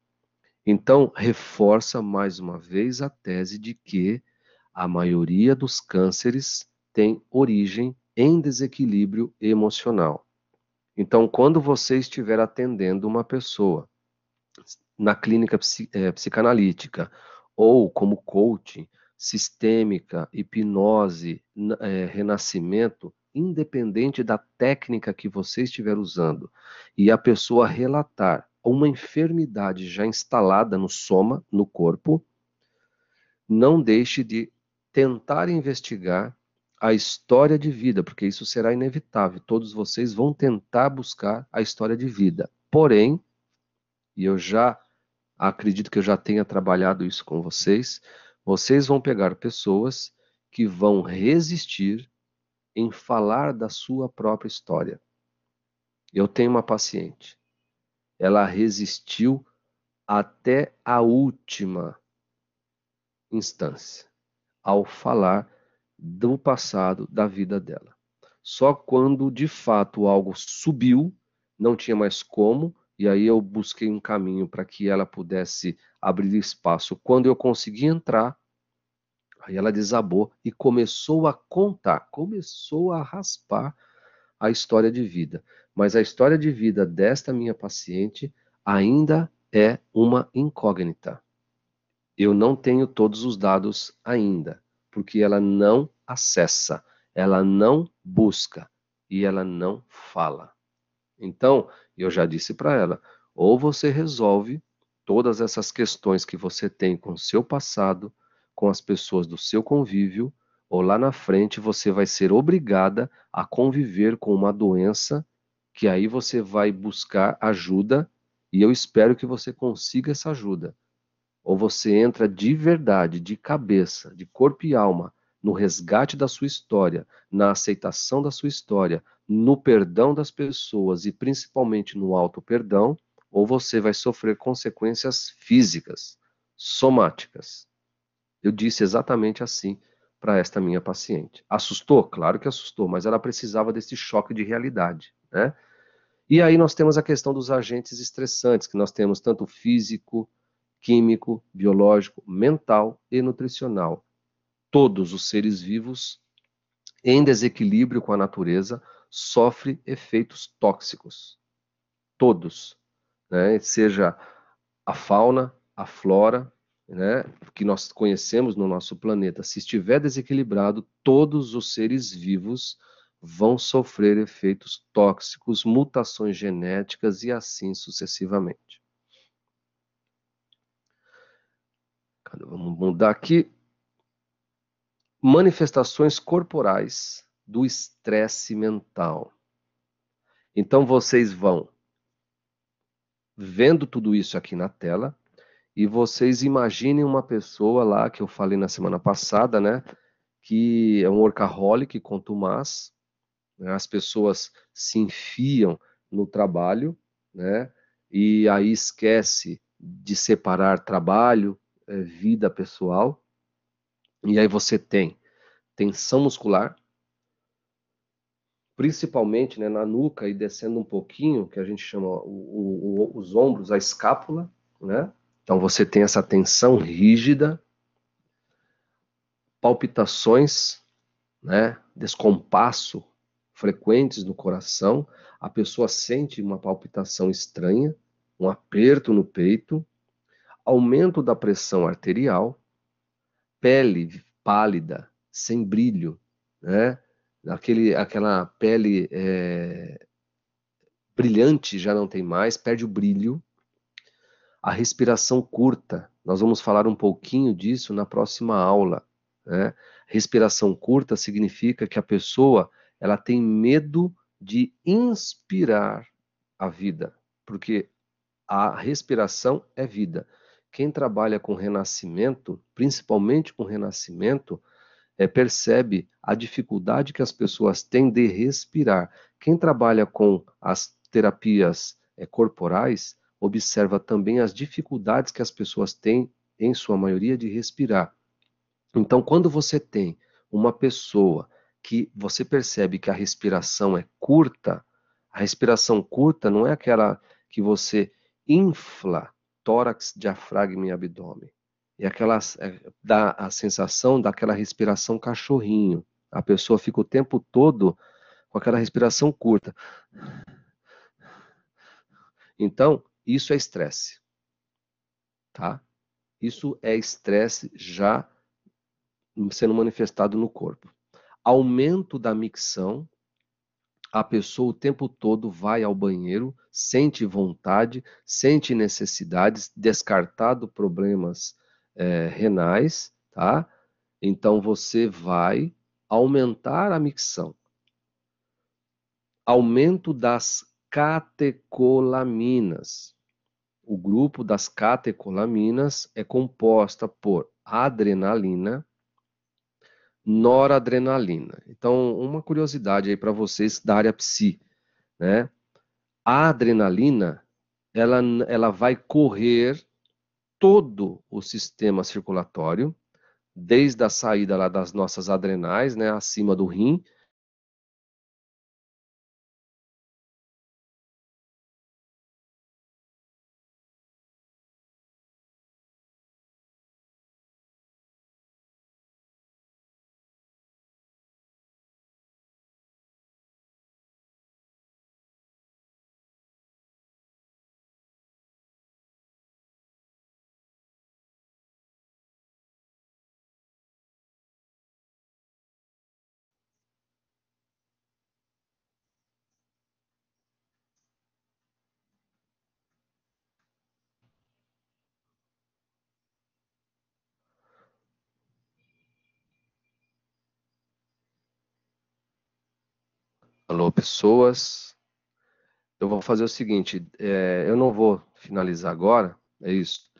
Então, reforça mais uma vez a tese de que a maioria dos cânceres tem origem em desequilíbrio emocional. Então, quando você estiver atendendo uma pessoa na clínica é, psicanalítica ou como coaching, sistêmica, hipnose, é, renascimento, independente da técnica que você estiver usando, e a pessoa relatar uma enfermidade já instalada no soma, no corpo, não deixe de tentar investigar a história de vida, porque isso será inevitável. Todos vocês vão tentar buscar a história de vida. Porém, e eu já acredito que eu já tenha trabalhado isso com vocês, vocês vão pegar pessoas que vão resistir em falar da sua própria história. Eu tenho uma paciente ela resistiu até a última instância ao falar do passado da vida dela. Só quando de fato algo subiu, não tinha mais como, e aí eu busquei um caminho para que ela pudesse abrir espaço. Quando eu consegui entrar, aí ela desabou e começou a contar, começou a raspar a história de vida mas a história de vida desta minha paciente ainda é uma incógnita. Eu não tenho todos os dados ainda, porque ela não acessa, ela não busca e ela não fala. Então, eu já disse para ela: ou você resolve todas essas questões que você tem com o seu passado, com as pessoas do seu convívio, ou lá na frente você vai ser obrigada a conviver com uma doença que aí você vai buscar ajuda e eu espero que você consiga essa ajuda. Ou você entra de verdade, de cabeça, de corpo e alma, no resgate da sua história, na aceitação da sua história, no perdão das pessoas e principalmente no auto perdão, ou você vai sofrer consequências físicas, somáticas. Eu disse exatamente assim para esta minha paciente. Assustou? Claro que assustou, mas ela precisava desse choque de realidade, né? E aí nós temos a questão dos agentes estressantes, que nós temos tanto físico, químico, biológico, mental e nutricional. Todos os seres vivos em desequilíbrio com a natureza sofrem efeitos tóxicos. Todos, né? seja a fauna, a flora, né, que nós conhecemos no nosso planeta, se estiver desequilibrado, todos os seres vivos vão sofrer efeitos tóxicos, mutações genéticas e assim sucessivamente. Vamos mudar aqui. Manifestações corporais do estresse mental. Então vocês vão vendo tudo isso aqui na tela e vocês imaginem uma pessoa lá que eu falei na semana passada, né? Que é um workaholic contumaz, né? As pessoas se enfiam no trabalho, né? E aí esquece de separar trabalho, é, vida pessoal. E aí você tem tensão muscular, principalmente né, na nuca e descendo um pouquinho, que a gente chama o, o, os ombros, a escápula, né? Então você tem essa tensão rígida, palpitações, né, descompasso frequentes no coração, a pessoa sente uma palpitação estranha, um aperto no peito, aumento da pressão arterial, pele pálida, sem brilho, né? Aquele, aquela pele é, brilhante já não tem mais, perde o brilho. A respiração curta, nós vamos falar um pouquinho disso na próxima aula. Né? Respiração curta significa que a pessoa ela tem medo de inspirar a vida, porque a respiração é vida. Quem trabalha com renascimento, principalmente com renascimento, é, percebe a dificuldade que as pessoas têm de respirar. Quem trabalha com as terapias é, corporais, observa também as dificuldades que as pessoas têm, em sua maioria, de respirar. Então, quando você tem uma pessoa que você percebe que a respiração é curta, a respiração curta não é aquela que você infla tórax, diafragma e abdômen. É aquela é, dá a sensação daquela respiração cachorrinho. A pessoa fica o tempo todo com aquela respiração curta. Então, isso é estresse. Tá? Isso é estresse já sendo manifestado no corpo. Aumento da micção, a pessoa o tempo todo vai ao banheiro, sente vontade, sente necessidades, descartado problemas é, renais, tá? Então você vai aumentar a micção. Aumento das catecolaminas. O grupo das catecolaminas é composta por adrenalina, noradrenalina. Então, uma curiosidade aí para vocês da área psi, né? A adrenalina, ela, ela vai correr todo o sistema circulatório, desde a saída lá das nossas adrenais, né, acima do rim, pessoas. Eu vou fazer o seguinte: é, eu não vou finalizar agora, é isso,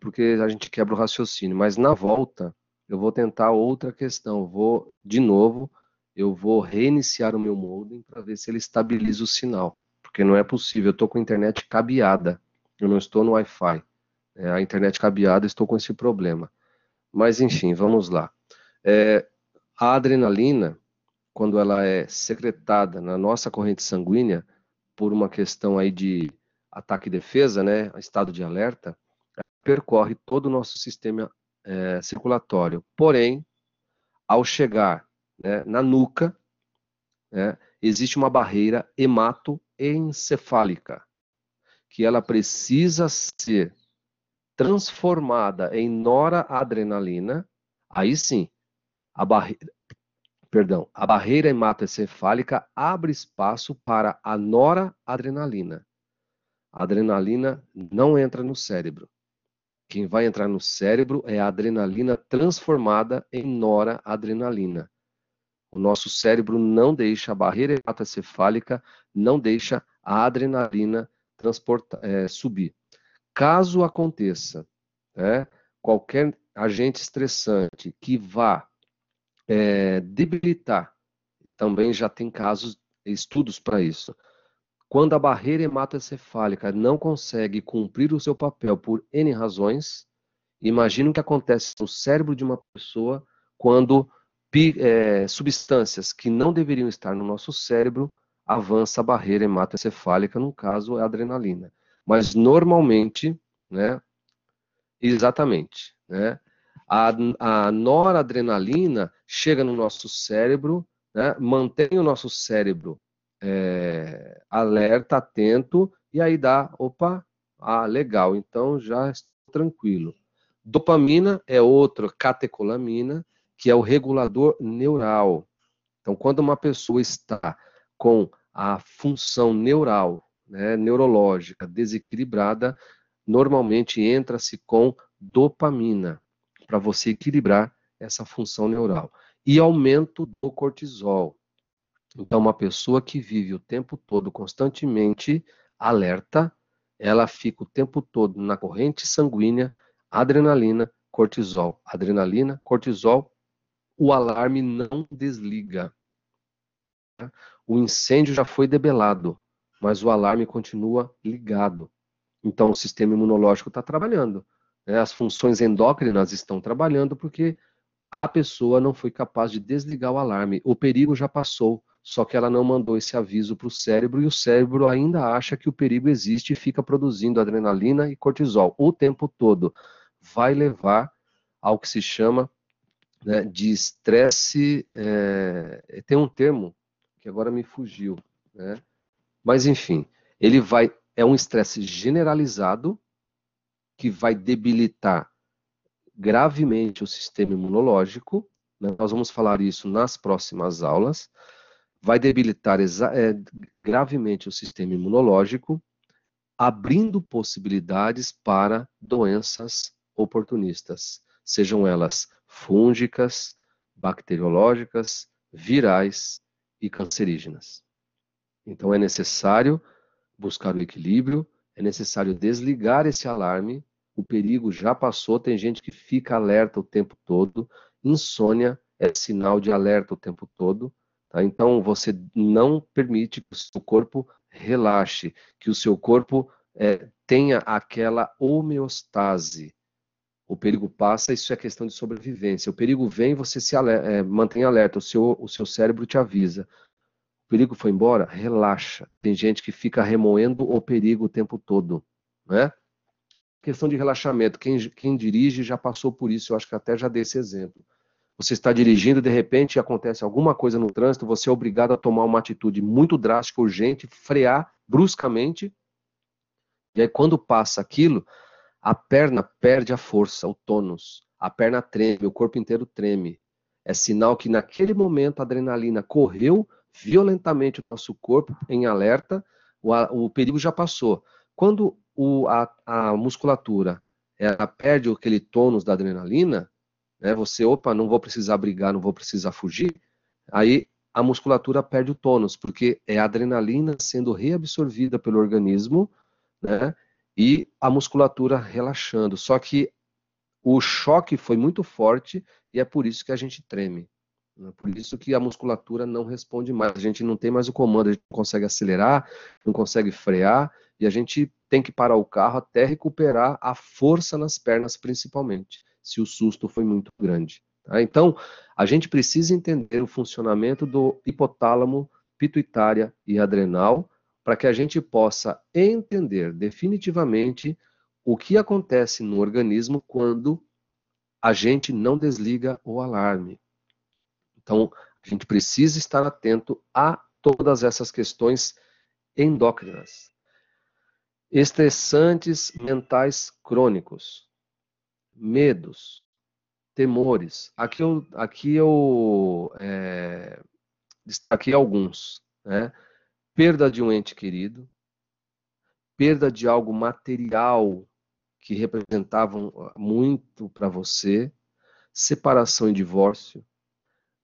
porque a gente quebra o raciocínio, mas na volta eu vou tentar outra questão. vou, de novo, eu vou reiniciar o meu modem para ver se ele estabiliza o sinal, porque não é possível. Eu estou com a internet cabeada, eu não estou no Wi-Fi. É, a internet cabeada, estou com esse problema. Mas enfim, vamos lá. É, a adrenalina quando ela é secretada na nossa corrente sanguínea por uma questão aí de ataque e defesa, né, estado de alerta, percorre todo o nosso sistema é, circulatório. Porém, ao chegar né, na nuca, né, existe uma barreira hematoencefálica, que ela precisa ser transformada em noradrenalina, aí sim, a barreira, perdão, a barreira hematoencefálica abre espaço para a noradrenalina. A adrenalina não entra no cérebro. Quem vai entrar no cérebro é a adrenalina transformada em noradrenalina. O nosso cérebro não deixa a barreira hematoencefálica, não deixa a adrenalina é, subir. Caso aconteça né, qualquer agente estressante que vá é, debilitar. Também já tem casos, estudos para isso. Quando a barreira hematoencefálica não consegue cumprir o seu papel por N razões, imagine o que acontece no cérebro de uma pessoa quando é, substâncias que não deveriam estar no nosso cérebro avança a barreira hematoencefálica, no caso é a adrenalina. Mas normalmente, né, exatamente, né, a, a noradrenalina chega no nosso cérebro, né, mantém o nosso cérebro é, alerta, atento, e aí dá, opa, ah, legal, então já tranquilo. Dopamina é outra catecolamina, que é o regulador neural. Então, quando uma pessoa está com a função neural, né, neurológica desequilibrada, normalmente entra-se com dopamina para você equilibrar essa função neural. E aumento do cortisol. Então, uma pessoa que vive o tempo todo constantemente alerta, ela fica o tempo todo na corrente sanguínea, adrenalina, cortisol. Adrenalina, cortisol, o alarme não desliga. O incêndio já foi debelado, mas o alarme continua ligado. Então, o sistema imunológico está trabalhando. Né? As funções endócrinas estão trabalhando porque a pessoa não foi capaz de desligar o alarme. O perigo já passou, só que ela não mandou esse aviso para o cérebro e o cérebro ainda acha que o perigo existe e fica produzindo adrenalina e cortisol o tempo todo. Vai levar ao que se chama né, de estresse. É, tem um termo que agora me fugiu, né? mas enfim, ele vai. É um estresse generalizado que vai debilitar gravemente o sistema imunológico. Né? Nós vamos falar isso nas próximas aulas. Vai debilitar é, gravemente o sistema imunológico, abrindo possibilidades para doenças oportunistas, sejam elas fúngicas, bacteriológicas, virais e cancerígenas. Então é necessário buscar o equilíbrio, é necessário desligar esse alarme o perigo já passou, tem gente que fica alerta o tempo todo. Insônia é sinal de alerta o tempo todo. Tá? Então, você não permite que o seu corpo relaxe, que o seu corpo é, tenha aquela homeostase. O perigo passa, isso é questão de sobrevivência. O perigo vem, você se alerta, é, mantém alerta, o seu, o seu cérebro te avisa. O perigo foi embora, relaxa. Tem gente que fica remoendo o perigo o tempo todo, né? questão de relaxamento. Quem, quem dirige já passou por isso, eu acho que até já dei esse exemplo. Você está dirigindo, de repente acontece alguma coisa no trânsito, você é obrigado a tomar uma atitude muito drástica, urgente, frear bruscamente. E aí, quando passa aquilo, a perna perde a força, o tônus. A perna treme, o corpo inteiro treme. É sinal que naquele momento a adrenalina correu violentamente o nosso corpo em alerta, o, o perigo já passou. Quando o, a, a musculatura ela perde aquele tônus da adrenalina, né, você, opa, não vou precisar brigar, não vou precisar fugir, aí a musculatura perde o tônus, porque é a adrenalina sendo reabsorvida pelo organismo, né, e a musculatura relaxando. Só que o choque foi muito forte e é por isso que a gente treme. É por isso que a musculatura não responde mais. A gente não tem mais o comando, a gente não consegue acelerar, não consegue frear, e a gente tem que parar o carro até recuperar a força nas pernas, principalmente, se o susto foi muito grande. Tá? Então, a gente precisa entender o funcionamento do hipotálamo, pituitária e adrenal para que a gente possa entender definitivamente o que acontece no organismo quando a gente não desliga o alarme. Então, a gente precisa estar atento a todas essas questões endócrinas estressantes mentais crônicos, medos, temores. Aqui eu, aqui eu é, destaquei alguns. Né? Perda de um ente querido, perda de algo material que representavam muito para você, separação e divórcio,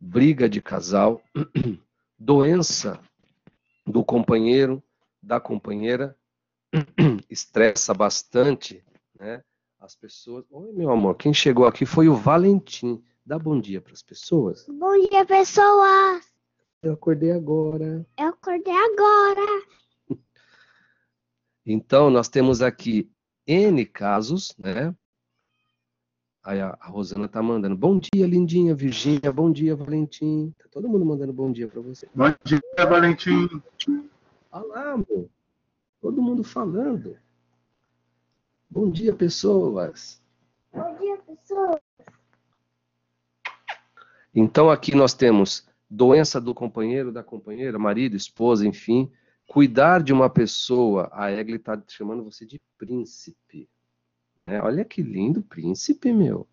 briga de casal, doença do companheiro, da companheira estressa bastante, né? As pessoas. Oi, meu amor, quem chegou aqui foi o Valentim. Dá bom dia para as pessoas. Bom dia, pessoas. Eu acordei agora. Eu acordei agora. Então, nós temos aqui N casos, né? Aí a, Rosana tá mandando. Bom dia, lindinha, Virgínia. Bom dia, Valentim. Tá todo mundo mandando bom dia para você. Bom dia, Valentim. Olá, amor. Todo mundo falando. Bom dia, pessoas. Bom dia, pessoas. Então aqui nós temos doença do companheiro, da companheira, marido, esposa, enfim. Cuidar de uma pessoa. A Egli está chamando você de príncipe. É, olha que lindo príncipe, meu.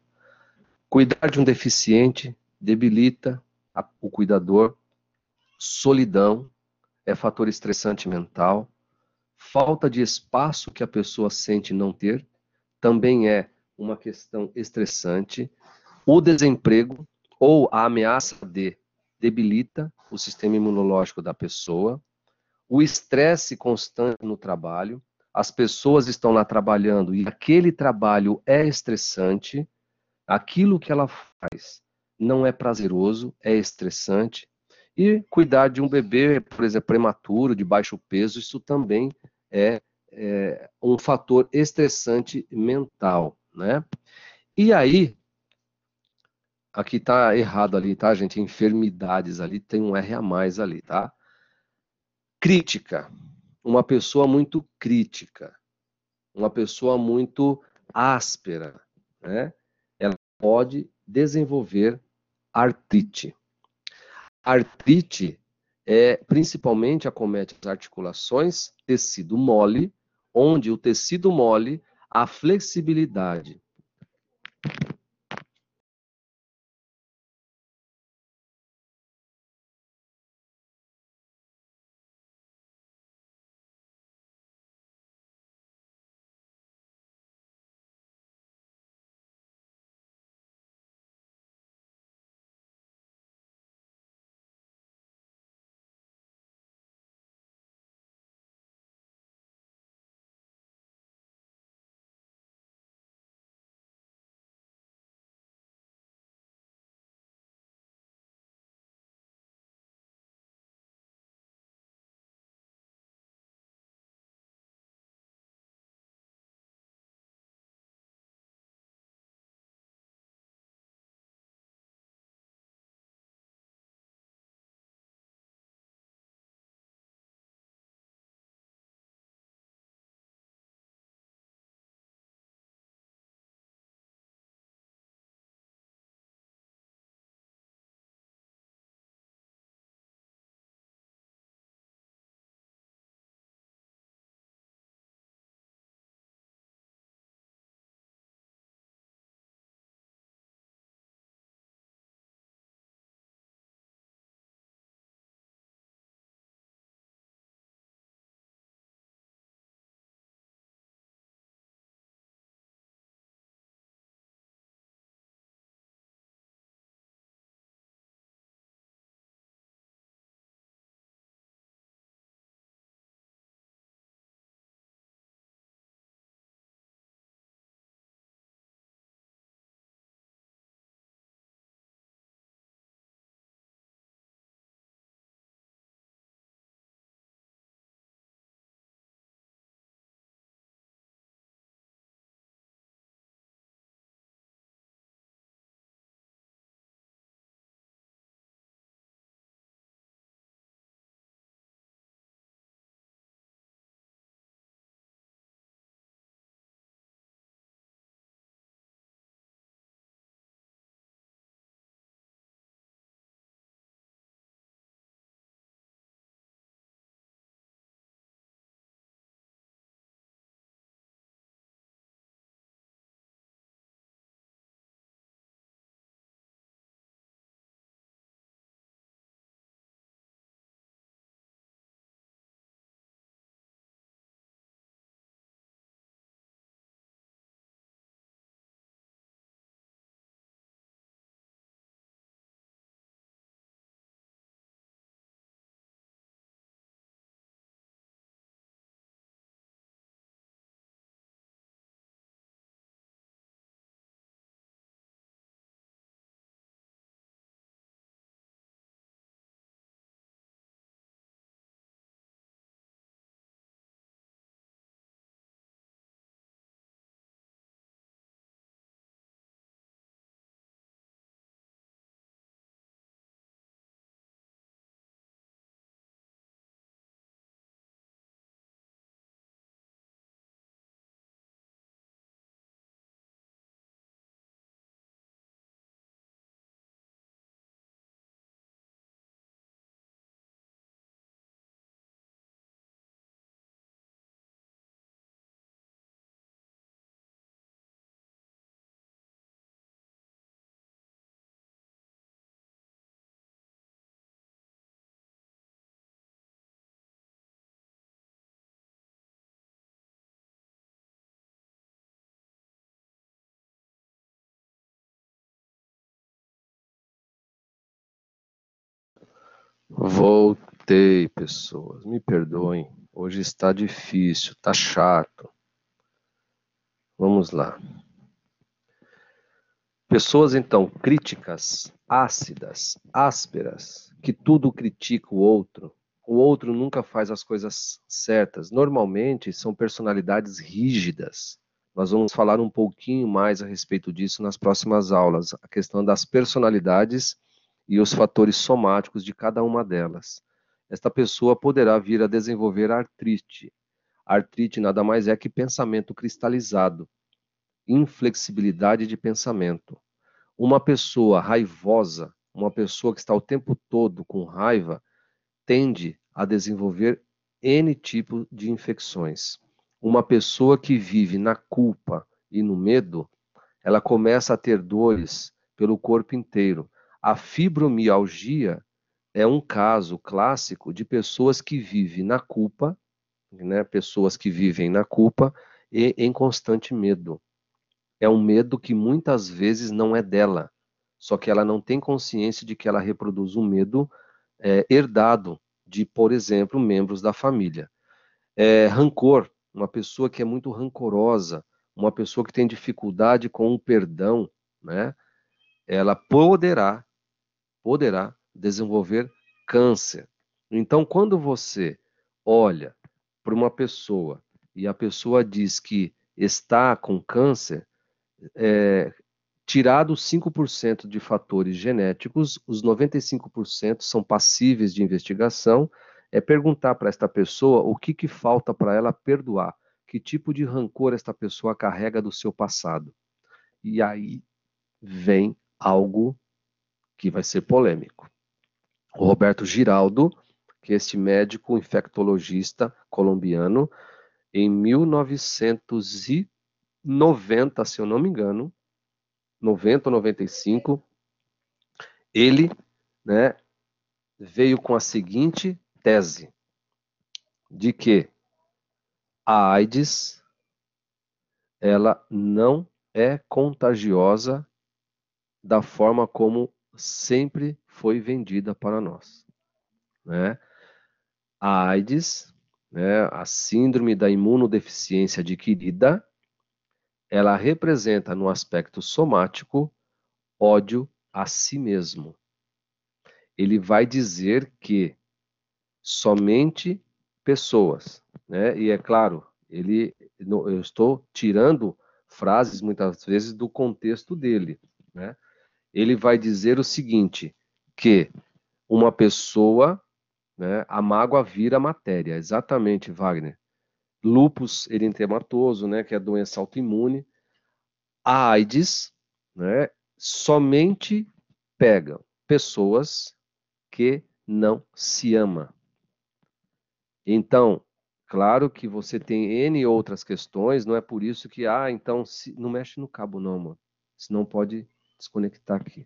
Cuidar de um deficiente debilita a, o cuidador. Solidão é fator estressante mental falta de espaço que a pessoa sente não ter, também é uma questão estressante. O desemprego ou a ameaça de debilita o sistema imunológico da pessoa. O estresse constante no trabalho, as pessoas estão lá trabalhando e aquele trabalho é estressante, aquilo que ela faz não é prazeroso, é estressante. E cuidar de um bebê, por exemplo, prematuro, de baixo peso, isso também é, é, um fator estressante mental, né? E aí, aqui tá errado ali, tá, gente? Enfermidades ali, tem um R a mais ali, tá? Crítica. Uma pessoa muito crítica. Uma pessoa muito áspera, né? Ela pode desenvolver artrite. Artrite é, principalmente acomete as articulações, tecido mole, onde o tecido mole, a flexibilidade Voltei, pessoas. Me perdoem. Hoje está difícil, está chato. Vamos lá. Pessoas então críticas, ácidas, ásperas, que tudo critica o outro, o outro nunca faz as coisas certas. Normalmente são personalidades rígidas. Nós vamos falar um pouquinho mais a respeito disso nas próximas aulas, a questão das personalidades e os fatores somáticos de cada uma delas. Esta pessoa poderá vir a desenvolver artrite. Artrite nada mais é que pensamento cristalizado, inflexibilidade de pensamento. Uma pessoa raivosa, uma pessoa que está o tempo todo com raiva, tende a desenvolver N tipo de infecções. Uma pessoa que vive na culpa e no medo, ela começa a ter dores pelo corpo inteiro. A fibromialgia é um caso clássico de pessoas que vivem na culpa, né, pessoas que vivem na culpa e em constante medo. É um medo que muitas vezes não é dela, só que ela não tem consciência de que ela reproduz um medo é, herdado de, por exemplo, membros da família. É, rancor, uma pessoa que é muito rancorosa, uma pessoa que tem dificuldade com o perdão, né? Ela poderá, poderá desenvolver câncer. Então, quando você olha para uma pessoa e a pessoa diz que está com câncer, é, Tirado 5% de fatores genéticos, os 95% são passíveis de investigação. É perguntar para esta pessoa o que, que falta para ela perdoar, que tipo de rancor esta pessoa carrega do seu passado. E aí vem algo que vai ser polêmico. O Roberto Giraldo, que é este médico infectologista colombiano, em 1990, se eu não me engano, 90 ou 95, ele né, veio com a seguinte tese, de que a AIDS ela não é contagiosa da forma como sempre foi vendida para nós. Né? A AIDS, né, a síndrome da imunodeficiência adquirida, ela representa no aspecto somático ódio a si mesmo. Ele vai dizer que somente pessoas, né? E é claro, ele eu estou tirando frases muitas vezes do contexto dele, né? Ele vai dizer o seguinte, que uma pessoa, né, a mágoa vira matéria, exatamente, Wagner. Lupus eritematoso, né, que é a doença autoimune, a AIDS, né, somente pega pessoas que não se ama. Então, claro que você tem N outras questões, não é por isso que, ah, então, se, não mexe no cabo não, mano, senão pode desconectar aqui.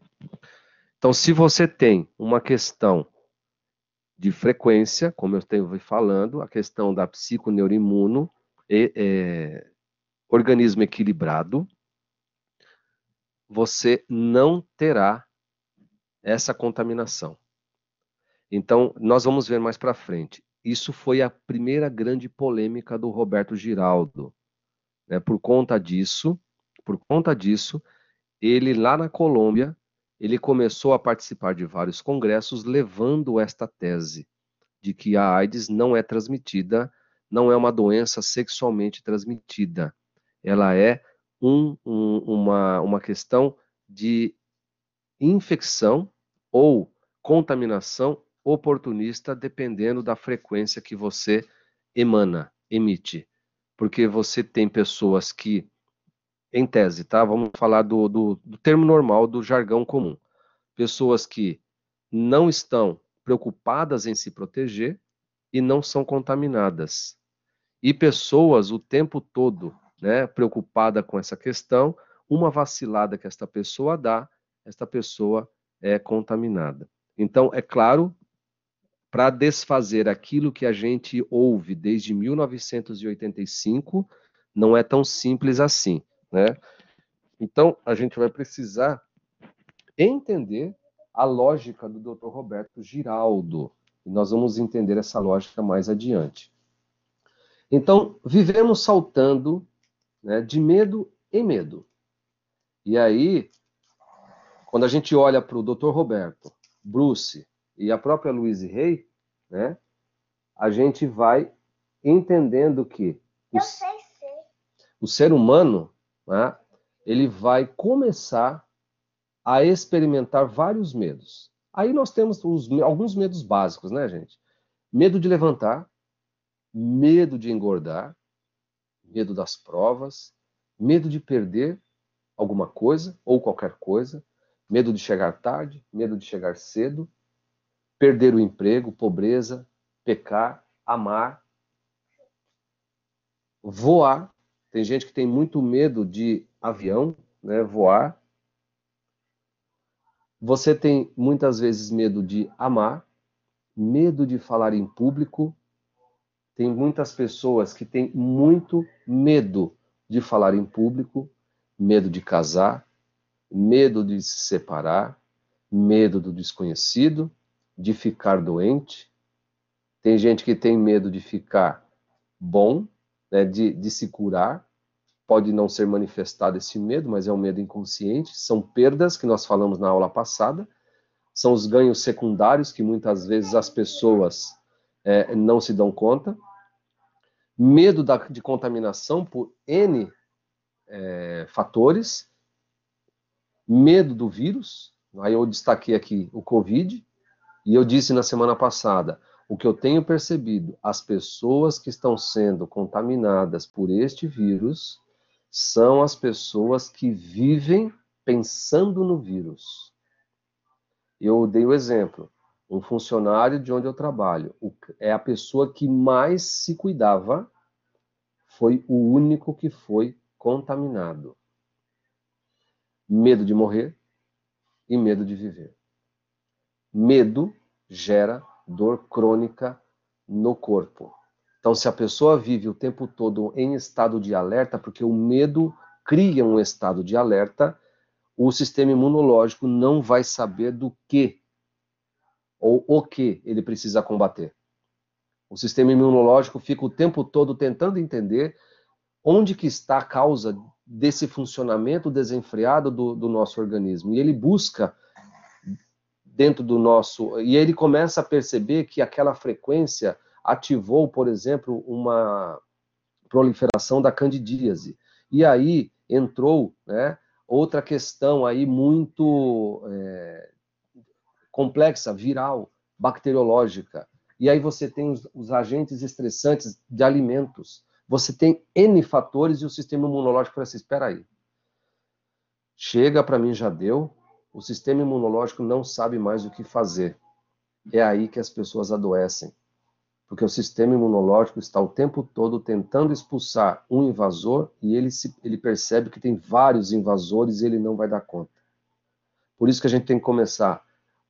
Então, se você tem uma questão de frequência, como eu estive falando, a questão da psiconeuroimuno, e, é, organismo equilibrado, você não terá essa contaminação. Então, nós vamos ver mais para frente. Isso foi a primeira grande polêmica do Roberto Giraldo. Né? Por conta disso, por conta disso, ele lá na Colômbia ele começou a participar de vários congressos levando esta tese de que a AIDS não é transmitida, não é uma doença sexualmente transmitida. Ela é um, um, uma, uma questão de infecção ou contaminação oportunista, dependendo da frequência que você emana, emite. Porque você tem pessoas que em tese, tá? Vamos falar do, do, do termo normal, do jargão comum. Pessoas que não estão preocupadas em se proteger e não são contaminadas. E pessoas o tempo todo, né, preocupada com essa questão, uma vacilada que esta pessoa dá, esta pessoa é contaminada. Então, é claro, para desfazer aquilo que a gente ouve desde 1985, não é tão simples assim né? Então, a gente vai precisar entender a lógica do Dr. Roberto Giraldo. E nós vamos entender essa lógica mais adiante. Então, vivemos saltando né, de medo em medo. E aí, quando a gente olha para o Dr. Roberto, Bruce e a própria Louise Hay, né, a gente vai entendendo que o, o ser humano, né, ele vai começar a experimentar vários medos. Aí nós temos os, alguns medos básicos, né, gente? Medo de levantar, medo de engordar, medo das provas, medo de perder alguma coisa ou qualquer coisa, medo de chegar tarde, medo de chegar cedo, perder o emprego, pobreza, pecar, amar, voar. Tem gente que tem muito medo de avião, né, voar. Você tem muitas vezes medo de amar, medo de falar em público. Tem muitas pessoas que têm muito medo de falar em público, medo de casar, medo de se separar, medo do desconhecido, de ficar doente. Tem gente que tem medo de ficar bom, né, de, de se curar. Pode não ser manifestado esse medo, mas é um medo inconsciente. São perdas que nós falamos na aula passada. São os ganhos secundários que muitas vezes as pessoas é, não se dão conta medo da, de contaminação por N é, fatores, medo do vírus, aí eu destaquei aqui o Covid, e eu disse na semana passada, o que eu tenho percebido, as pessoas que estão sendo contaminadas por este vírus são as pessoas que vivem pensando no vírus. Eu dei o exemplo, um funcionário de onde eu trabalho, é a pessoa que mais se cuidava, foi o único que foi contaminado. Medo de morrer e medo de viver. Medo gera dor crônica no corpo. Então, se a pessoa vive o tempo todo em estado de alerta, porque o medo cria um estado de alerta, o sistema imunológico não vai saber do que ou o que ele precisa combater. O sistema imunológico fica o tempo todo tentando entender onde que está a causa desse funcionamento desenfreado do, do nosso organismo. E ele busca dentro do nosso. E ele começa a perceber que aquela frequência ativou, por exemplo, uma proliferação da candidíase. E aí entrou né, outra questão aí muito é, complexa, viral, bacteriológica. E aí você tem os, os agentes estressantes de alimentos. Você tem N fatores e o sistema imunológico fala assim, espera aí. Chega para mim, já deu. O sistema imunológico não sabe mais o que fazer. É aí que as pessoas adoecem. Porque o sistema imunológico está o tempo todo tentando expulsar um invasor e ele, se, ele percebe que tem vários invasores e ele não vai dar conta. Por isso que a gente tem que começar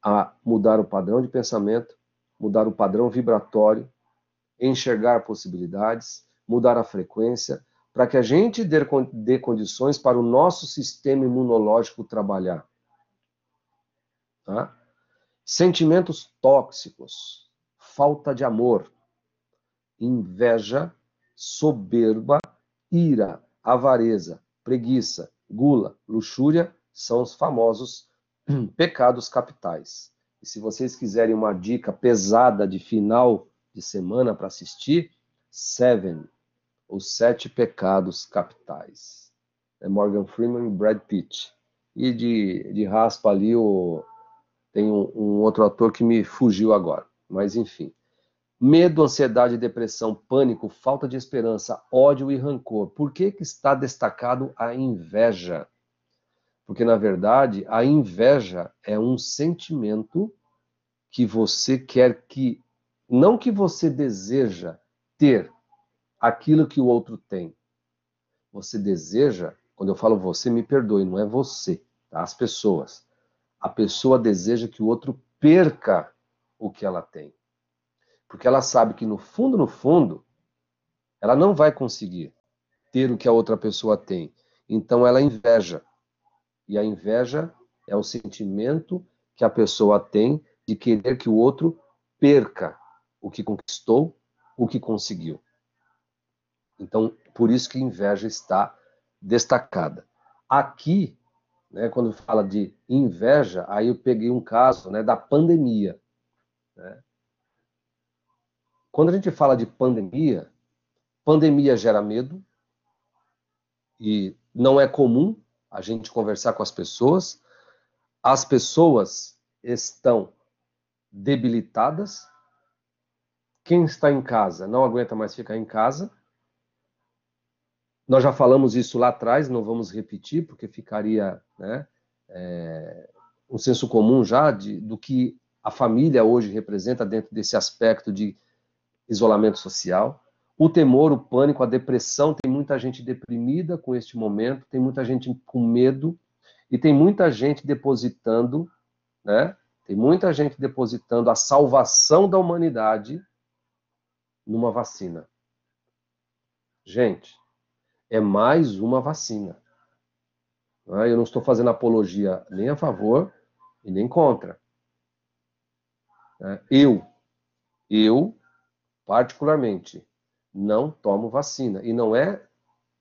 a mudar o padrão de pensamento, mudar o padrão vibratório, enxergar possibilidades, mudar a frequência, para que a gente dê, dê condições para o nosso sistema imunológico trabalhar. Tá? Sentimentos tóxicos, falta de amor, inveja, soberba, ira, avareza, preguiça, gula, luxúria são os famosos pecados capitais. E se vocês quiserem uma dica pesada de final de semana para assistir, Seven, os sete pecados capitais. É Morgan Freeman e Brad Pitt. E de, de raspa ali o, tem um, um outro ator que me fugiu agora. Mas enfim. Medo, ansiedade, depressão, pânico, falta de esperança, ódio e rancor. Por que, que está destacado a inveja? Porque, na verdade, a inveja é um sentimento que você quer que, não que você deseja ter aquilo que o outro tem. Você deseja, quando eu falo você, me perdoe, não é você, tá? as pessoas. A pessoa deseja que o outro perca o que ela tem. Porque ela sabe que no fundo, no fundo, ela não vai conseguir ter o que a outra pessoa tem. Então ela inveja. E a inveja é o sentimento que a pessoa tem de querer que o outro perca o que conquistou, o que conseguiu. Então, por isso que inveja está destacada. Aqui, né, quando fala de inveja, aí eu peguei um caso né, da pandemia. Né? quando a gente fala de pandemia, pandemia gera medo e não é comum a gente conversar com as pessoas. As pessoas estão debilitadas. Quem está em casa não aguenta mais ficar em casa. Nós já falamos isso lá atrás, não vamos repetir, porque ficaria né, é, um senso comum já de, do que a família hoje representa dentro desse aspecto de isolamento social. O temor, o pânico, a depressão, tem muita gente deprimida com este momento, tem muita gente com medo e tem muita gente depositando, né? Tem muita gente depositando a salvação da humanidade numa vacina. Gente, é mais uma vacina. É? Eu não estou fazendo apologia nem a favor e nem contra. É? Eu, eu, particularmente, não tomo vacina. E não é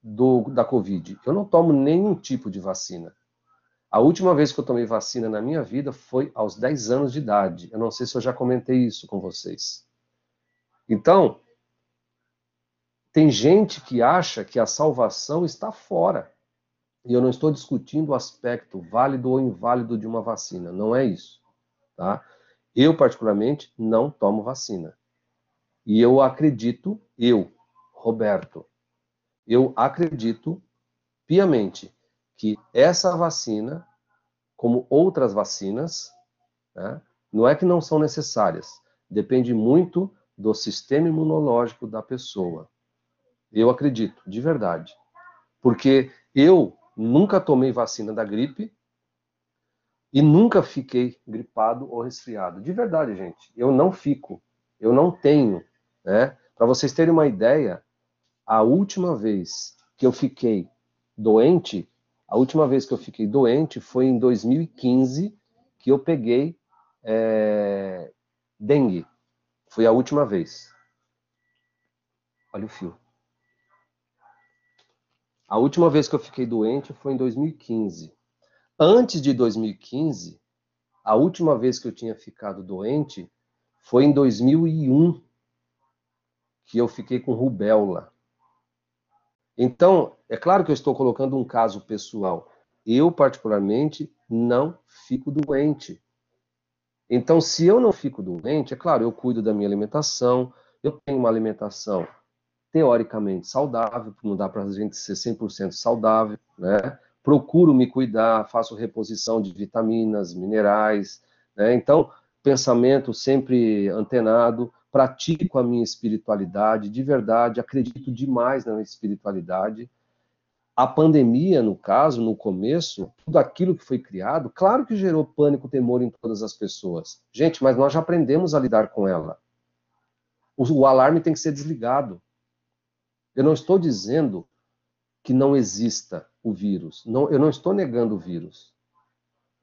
do, da Covid. Eu não tomo nenhum tipo de vacina. A última vez que eu tomei vacina na minha vida foi aos 10 anos de idade. Eu não sei se eu já comentei isso com vocês. Então, tem gente que acha que a salvação está fora. E eu não estou discutindo o aspecto válido ou inválido de uma vacina. Não é isso. Tá? Eu, particularmente, não tomo vacina. E eu acredito, eu, Roberto, eu acredito piamente que essa vacina, como outras vacinas, né, não é que não são necessárias, depende muito do sistema imunológico da pessoa. Eu acredito, de verdade. Porque eu nunca tomei vacina da gripe e nunca fiquei gripado ou resfriado. De verdade, gente. Eu não fico. Eu não tenho. Né? Para vocês terem uma ideia, a última vez que eu fiquei doente, a última vez que eu fiquei doente foi em 2015 que eu peguei é, dengue. Foi a última vez. Olha o fio. A última vez que eu fiquei doente foi em 2015. Antes de 2015, a última vez que eu tinha ficado doente foi em 2001, que eu fiquei com rubéola. Então, é claro que eu estou colocando um caso pessoal. Eu, particularmente, não fico doente. Então, se eu não fico doente, é claro, eu cuido da minha alimentação, eu tenho uma alimentação teoricamente saudável, não dá para a gente ser 100% saudável, né? Procuro me cuidar, faço reposição de vitaminas, minerais, né? Então, pensamento sempre antenado, pratico a minha espiritualidade de verdade, acredito demais na minha espiritualidade. A pandemia, no caso, no começo, tudo aquilo que foi criado, claro que gerou pânico, temor em todas as pessoas. Gente, mas nós já aprendemos a lidar com ela. O, o alarme tem que ser desligado. Eu não estou dizendo que não exista o vírus. Não, eu não estou negando o vírus.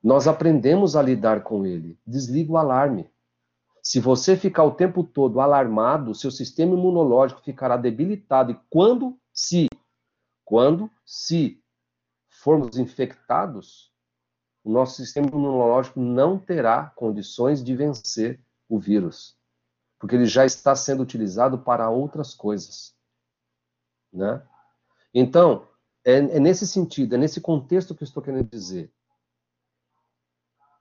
Nós aprendemos a lidar com ele. Desliga o alarme. Se você ficar o tempo todo alarmado, seu sistema imunológico ficará debilitado. E quando, se, quando, se formos infectados, o nosso sistema imunológico não terá condições de vencer o vírus, porque ele já está sendo utilizado para outras coisas. Né? Então, é, é nesse sentido, é nesse contexto que eu estou querendo dizer.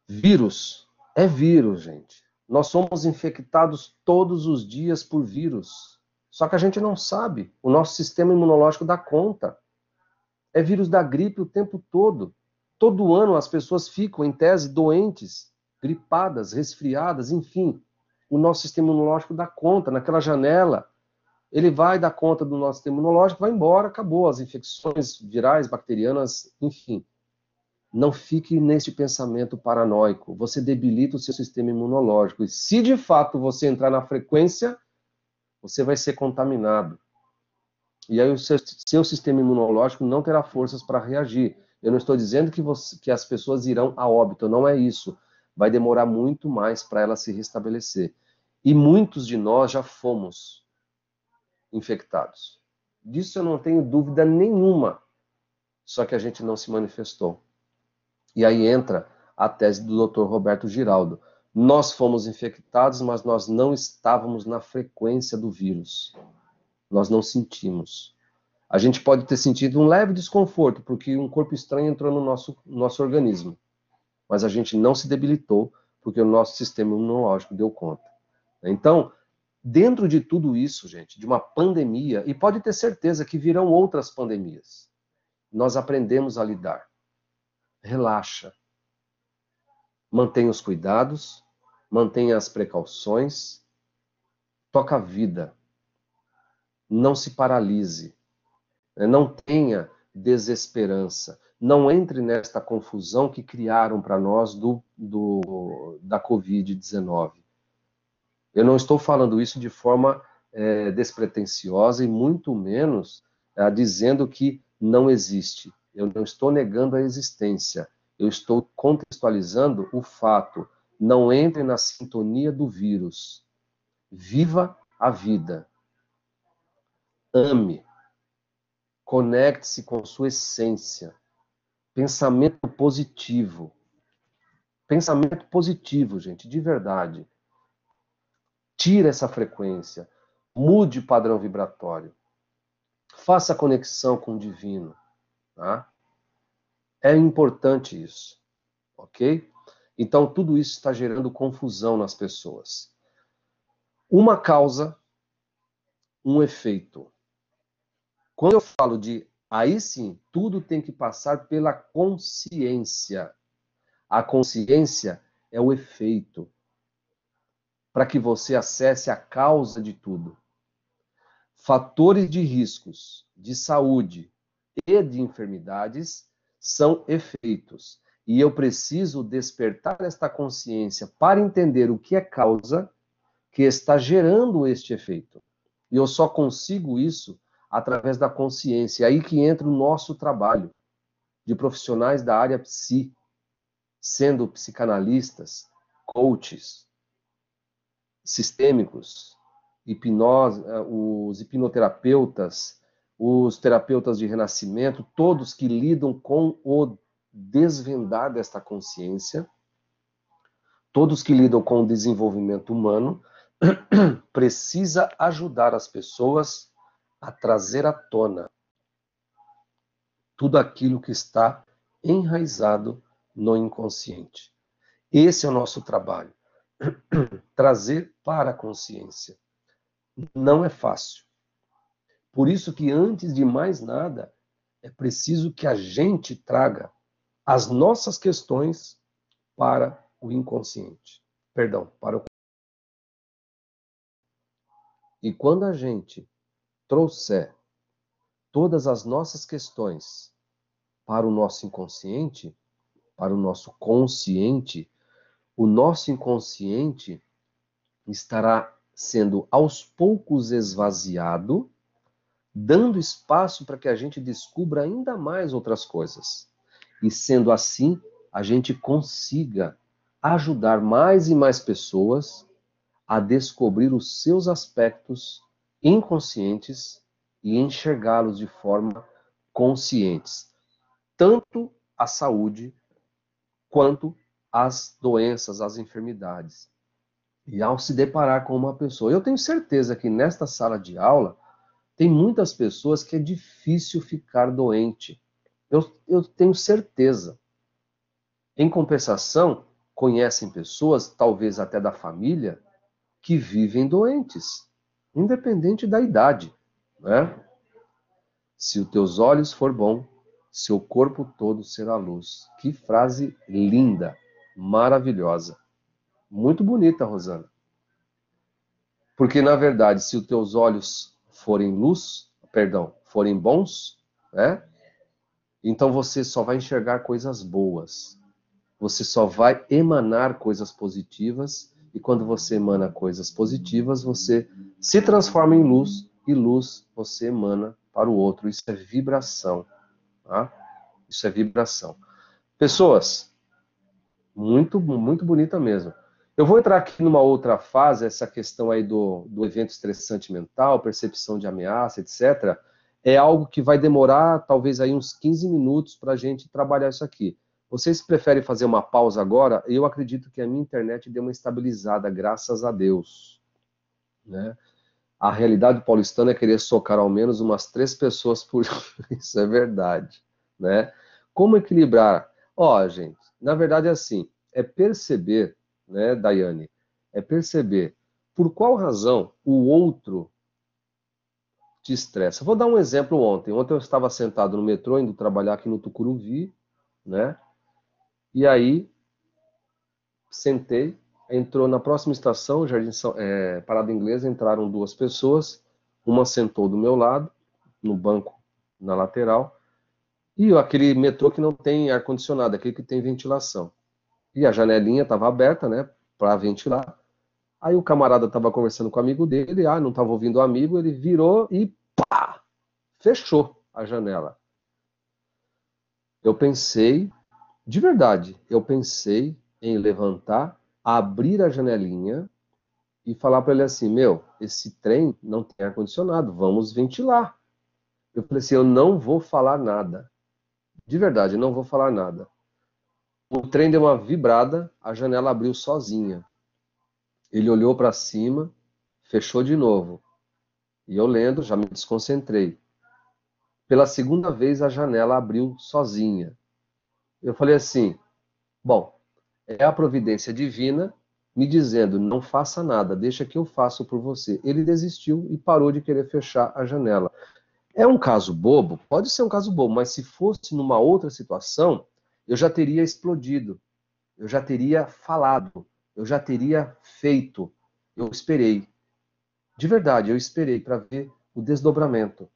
Vírus é vírus, gente. Nós somos infectados todos os dias por vírus. Só que a gente não sabe. O nosso sistema imunológico dá conta. É vírus da gripe o tempo todo. Todo ano as pessoas ficam, em tese, doentes, gripadas, resfriadas, enfim. O nosso sistema imunológico dá conta. Naquela janela ele vai dar conta do nosso sistema imunológico, vai embora, acabou. As infecções virais, bacterianas, enfim. Não fique neste pensamento paranoico. Você debilita o seu sistema imunológico. E se de fato você entrar na frequência, você vai ser contaminado. E aí o seu, seu sistema imunológico não terá forças para reagir. Eu não estou dizendo que, você, que as pessoas irão a óbito, não é isso. Vai demorar muito mais para ela se restabelecer. E muitos de nós já fomos infectados. Disso eu não tenho dúvida nenhuma. Só que a gente não se manifestou. E aí entra a tese do Dr. Roberto Giraldo. Nós fomos infectados, mas nós não estávamos na frequência do vírus. Nós não sentimos. A gente pode ter sentido um leve desconforto, porque um corpo estranho entrou no nosso, nosso organismo. Mas a gente não se debilitou, porque o nosso sistema imunológico deu conta. Então, dentro de tudo isso, gente, de uma pandemia, e pode ter certeza que virão outras pandemias, nós aprendemos a lidar. Relaxa. Mantenha os cuidados, mantenha as precauções, toca a vida. Não se paralise. Não tenha desesperança. Não entre nesta confusão que criaram para nós do, do, da Covid-19. Eu não estou falando isso de forma é, despretensiosa e muito menos é, dizendo que não existe. Eu não estou negando a existência. Eu estou contextualizando o fato. Não entre na sintonia do vírus. Viva a vida. Ame. Conecte-se com sua essência. Pensamento positivo. Pensamento positivo, gente, de verdade. Tira essa frequência. Mude o padrão vibratório. Faça a conexão com o divino. Tá? É importante isso. Ok? Então, tudo isso está gerando confusão nas pessoas. Uma causa, um efeito. Quando eu falo de aí sim, tudo tem que passar pela consciência. A consciência é o efeito para que você acesse a causa de tudo. Fatores de riscos de saúde e de enfermidades são efeitos. E eu preciso despertar esta consciência para entender o que é causa que está gerando este efeito. E eu só consigo isso através da consciência. É aí que entra o nosso trabalho de profissionais da área psi, sendo psicanalistas, coaches, sistêmicos, hipnose, eh, os hipnoterapeutas, os terapeutas de renascimento, todos que lidam com o desvendar desta consciência, todos que lidam com o desenvolvimento humano, precisa ajudar as pessoas a trazer à tona tudo aquilo que está enraizado no inconsciente. Esse é o nosso trabalho trazer para a consciência. Não é fácil. Por isso que antes de mais nada, é preciso que a gente traga as nossas questões para o inconsciente. Perdão, para o E quando a gente trouxer todas as nossas questões para o nosso inconsciente, para o nosso consciente, o nosso inconsciente estará sendo aos poucos esvaziado, dando espaço para que a gente descubra ainda mais outras coisas. E sendo assim, a gente consiga ajudar mais e mais pessoas a descobrir os seus aspectos inconscientes e enxergá-los de forma conscientes, tanto a saúde quanto as doenças, as enfermidades. E ao se deparar com uma pessoa, eu tenho certeza que nesta sala de aula tem muitas pessoas que é difícil ficar doente. Eu, eu tenho certeza. Em compensação, conhecem pessoas, talvez até da família, que vivem doentes, independente da idade. Né? Se os teus olhos for bom, seu corpo todo será luz. Que frase linda! Maravilhosa. Muito bonita, Rosana. Porque, na verdade, se os teus olhos forem luz, perdão, forem bons, né? Então você só vai enxergar coisas boas. Você só vai emanar coisas positivas. E quando você emana coisas positivas, você se transforma em luz. E luz você emana para o outro. Isso é vibração. Tá? Isso é vibração. Pessoas, muito, muito bonita mesmo. Eu vou entrar aqui numa outra fase, essa questão aí do, do evento estressante mental, percepção de ameaça, etc. É algo que vai demorar talvez aí uns 15 minutos para a gente trabalhar isso aqui. Vocês preferem fazer uma pausa agora? Eu acredito que a minha internet deu uma estabilizada, graças a Deus. Né? A realidade paulistana é querer socar ao menos umas três pessoas por isso, é verdade. Né? Como equilibrar? Ó, gente, na verdade é assim, é perceber, né, Daiane, é perceber por qual razão o outro te estressa. Vou dar um exemplo ontem. Ontem eu estava sentado no metrô, indo trabalhar aqui no Tucuruvi, né? E aí, sentei, entrou na próxima estação, Jardim São, é, Parada Inglesa, entraram duas pessoas, uma sentou do meu lado, no banco na lateral, e aquele metrô que não tem ar-condicionado, aquele que tem ventilação. E a janelinha estava aberta, né, para ventilar. Aí o camarada estava conversando com o amigo dele, ah, não estava ouvindo o amigo, ele virou e pá, fechou a janela. Eu pensei, de verdade, eu pensei em levantar, abrir a janelinha e falar para ele assim: Meu, esse trem não tem ar-condicionado, vamos ventilar. Eu falei assim: Eu não vou falar nada. De verdade, não vou falar nada. O trem deu uma vibrada, a janela abriu sozinha. Ele olhou para cima, fechou de novo. E eu lendo, já me desconcentrei. Pela segunda vez a janela abriu sozinha. Eu falei assim: bom, é a providência divina me dizendo: não faça nada, deixa que eu faço por você. Ele desistiu e parou de querer fechar a janela. É um caso bobo? Pode ser um caso bobo, mas se fosse numa outra situação, eu já teria explodido, eu já teria falado, eu já teria feito. Eu esperei. De verdade, eu esperei para ver o desdobramento.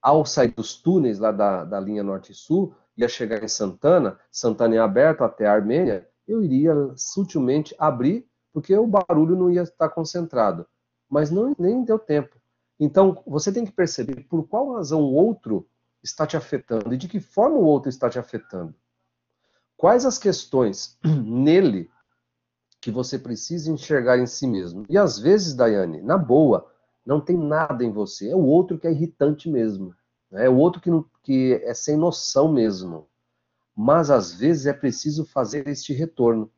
Ao sair dos túneis lá da, da linha norte e sul, ia chegar em Santana, Santana é aberto até a Armênia, eu iria sutilmente abrir, porque o barulho não ia estar concentrado. Mas não, nem deu tempo. Então, você tem que perceber por qual razão o outro está te afetando e de que forma o outro está te afetando. Quais as questões nele que você precisa enxergar em si mesmo. E às vezes, Daiane, na boa, não tem nada em você. É o outro que é irritante mesmo. Né? É o outro que, não, que é sem noção mesmo. Mas às vezes é preciso fazer este retorno.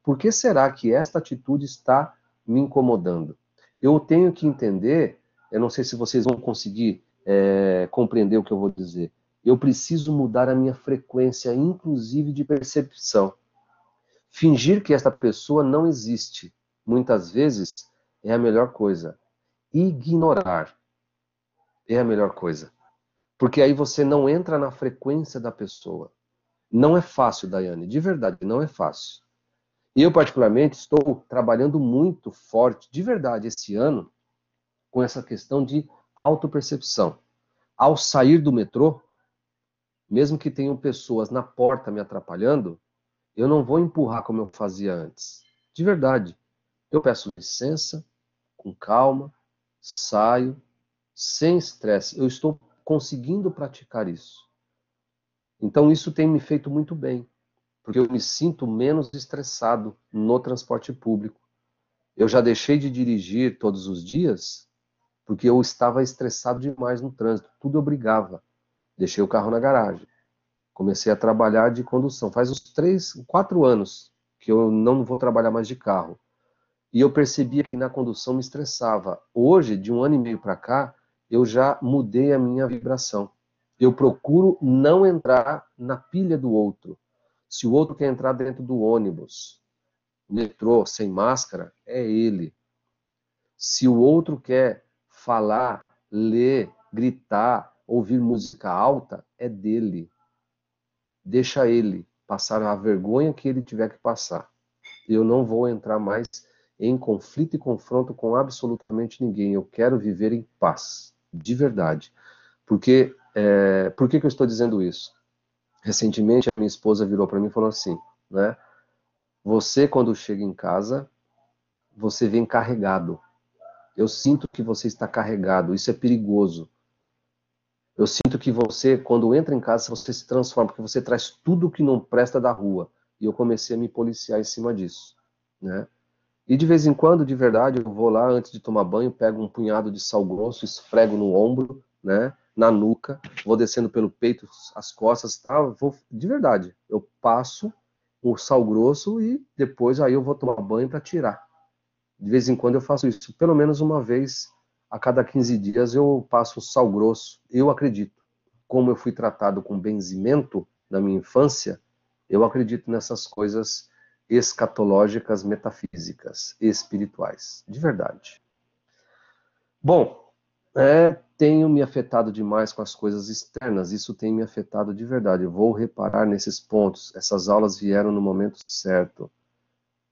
Por que será que esta atitude está me incomodando? Eu tenho que entender, eu não sei se vocês vão conseguir é, compreender o que eu vou dizer. Eu preciso mudar a minha frequência, inclusive de percepção. Fingir que esta pessoa não existe, muitas vezes, é a melhor coisa. Ignorar é a melhor coisa. Porque aí você não entra na frequência da pessoa. Não é fácil, Daiane, de verdade, não é fácil. Eu, particularmente, estou trabalhando muito forte, de verdade, esse ano, com essa questão de autopercepção. Ao sair do metrô, mesmo que tenham pessoas na porta me atrapalhando, eu não vou empurrar como eu fazia antes. De verdade. Eu peço licença, com calma, saio, sem estresse. Eu estou conseguindo praticar isso. Então isso tem me feito muito bem, porque eu me sinto menos estressado no transporte público. Eu já deixei de dirigir todos os dias porque eu estava estressado demais no trânsito, tudo obrigava. Deixei o carro na garagem comecei a trabalhar de condução. Faz uns três, quatro anos que eu não vou trabalhar mais de carro. E eu percebia que na condução me estressava. Hoje, de um ano e meio para cá, eu já mudei a minha vibração. Eu procuro não entrar na pilha do outro. Se o outro quer entrar dentro do ônibus, metrô, sem máscara, é ele. Se o outro quer falar, ler, gritar, ouvir música alta, é dele deixa ele passar a vergonha que ele tiver que passar. Eu não vou entrar mais em conflito e confronto com absolutamente ninguém. Eu quero viver em paz, de verdade. Porque, é, por que, que eu estou dizendo isso? Recentemente, a minha esposa virou para mim e falou assim, né? Você, quando chega em casa, você vem carregado. Eu sinto que você está carregado. Isso é perigoso. Eu sinto que você, quando entra em casa, você se transforma, porque você traz tudo que não presta da rua. E eu comecei a me policiar em cima disso, né? E de vez em quando, de verdade, eu vou lá antes de tomar banho, pego um punhado de sal grosso, esfrego no ombro, né? na nuca, vou descendo pelo peito, as costas, tá? Vou, de verdade, eu passo o sal grosso e depois aí eu vou tomar banho para tirar. De vez em quando eu faço isso, pelo menos uma vez a cada 15 dias eu passo sal grosso. Eu acredito, como eu fui tratado com benzimento na minha infância, eu acredito nessas coisas escatológicas, metafísicas, espirituais, de verdade. Bom, é, tenho me afetado demais com as coisas externas, isso tem me afetado de verdade. vou reparar nesses pontos. Essas aulas vieram no momento certo.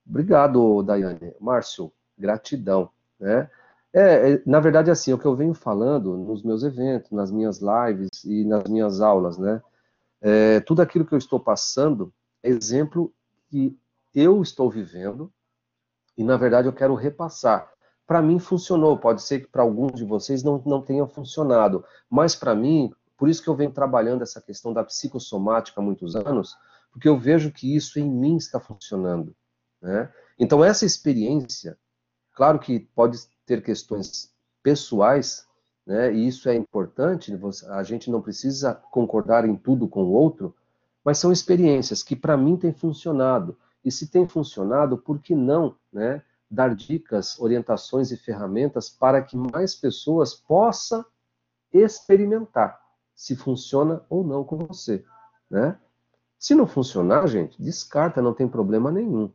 Obrigado, Daiane. Márcio, gratidão. Né? É, é, na verdade, assim, é o que eu venho falando nos meus eventos, nas minhas lives e nas minhas aulas, né? É, tudo aquilo que eu estou passando é exemplo que eu estou vivendo e, na verdade, eu quero repassar para mim funcionou. Pode ser que para alguns de vocês não, não tenha funcionado, mas para mim, por isso que eu venho trabalhando essa questão da psicossomática há muitos anos, porque eu vejo que isso em mim está funcionando. Né? Então, essa experiência, claro que pode ter questões pessoais, né? e isso é importante, a gente não precisa concordar em tudo com o outro, mas são experiências que para mim têm funcionado. E se tem funcionado, por que não né, dar dicas, orientações e ferramentas para que mais pessoas possam experimentar se funciona ou não com você, né? Se não funcionar, gente, descarta, não tem problema nenhum,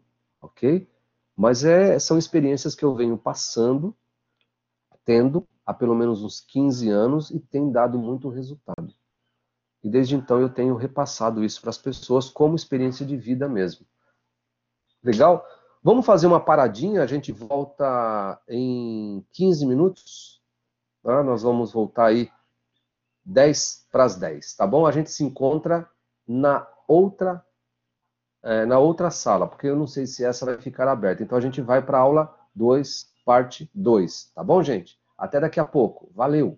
ok? Mas é, são experiências que eu venho passando, tendo há pelo menos uns 15 anos e tem dado muito resultado. E desde então eu tenho repassado isso para as pessoas como experiência de vida mesmo. Legal? Vamos fazer uma paradinha, a gente volta em 15 minutos. Tá? Nós vamos voltar aí 10 para as 10, tá bom? A gente se encontra na outra é, na outra sala, porque eu não sei se essa vai ficar aberta. Então a gente vai para a aula 2, parte 2, tá bom, gente? Até daqui a pouco. Valeu!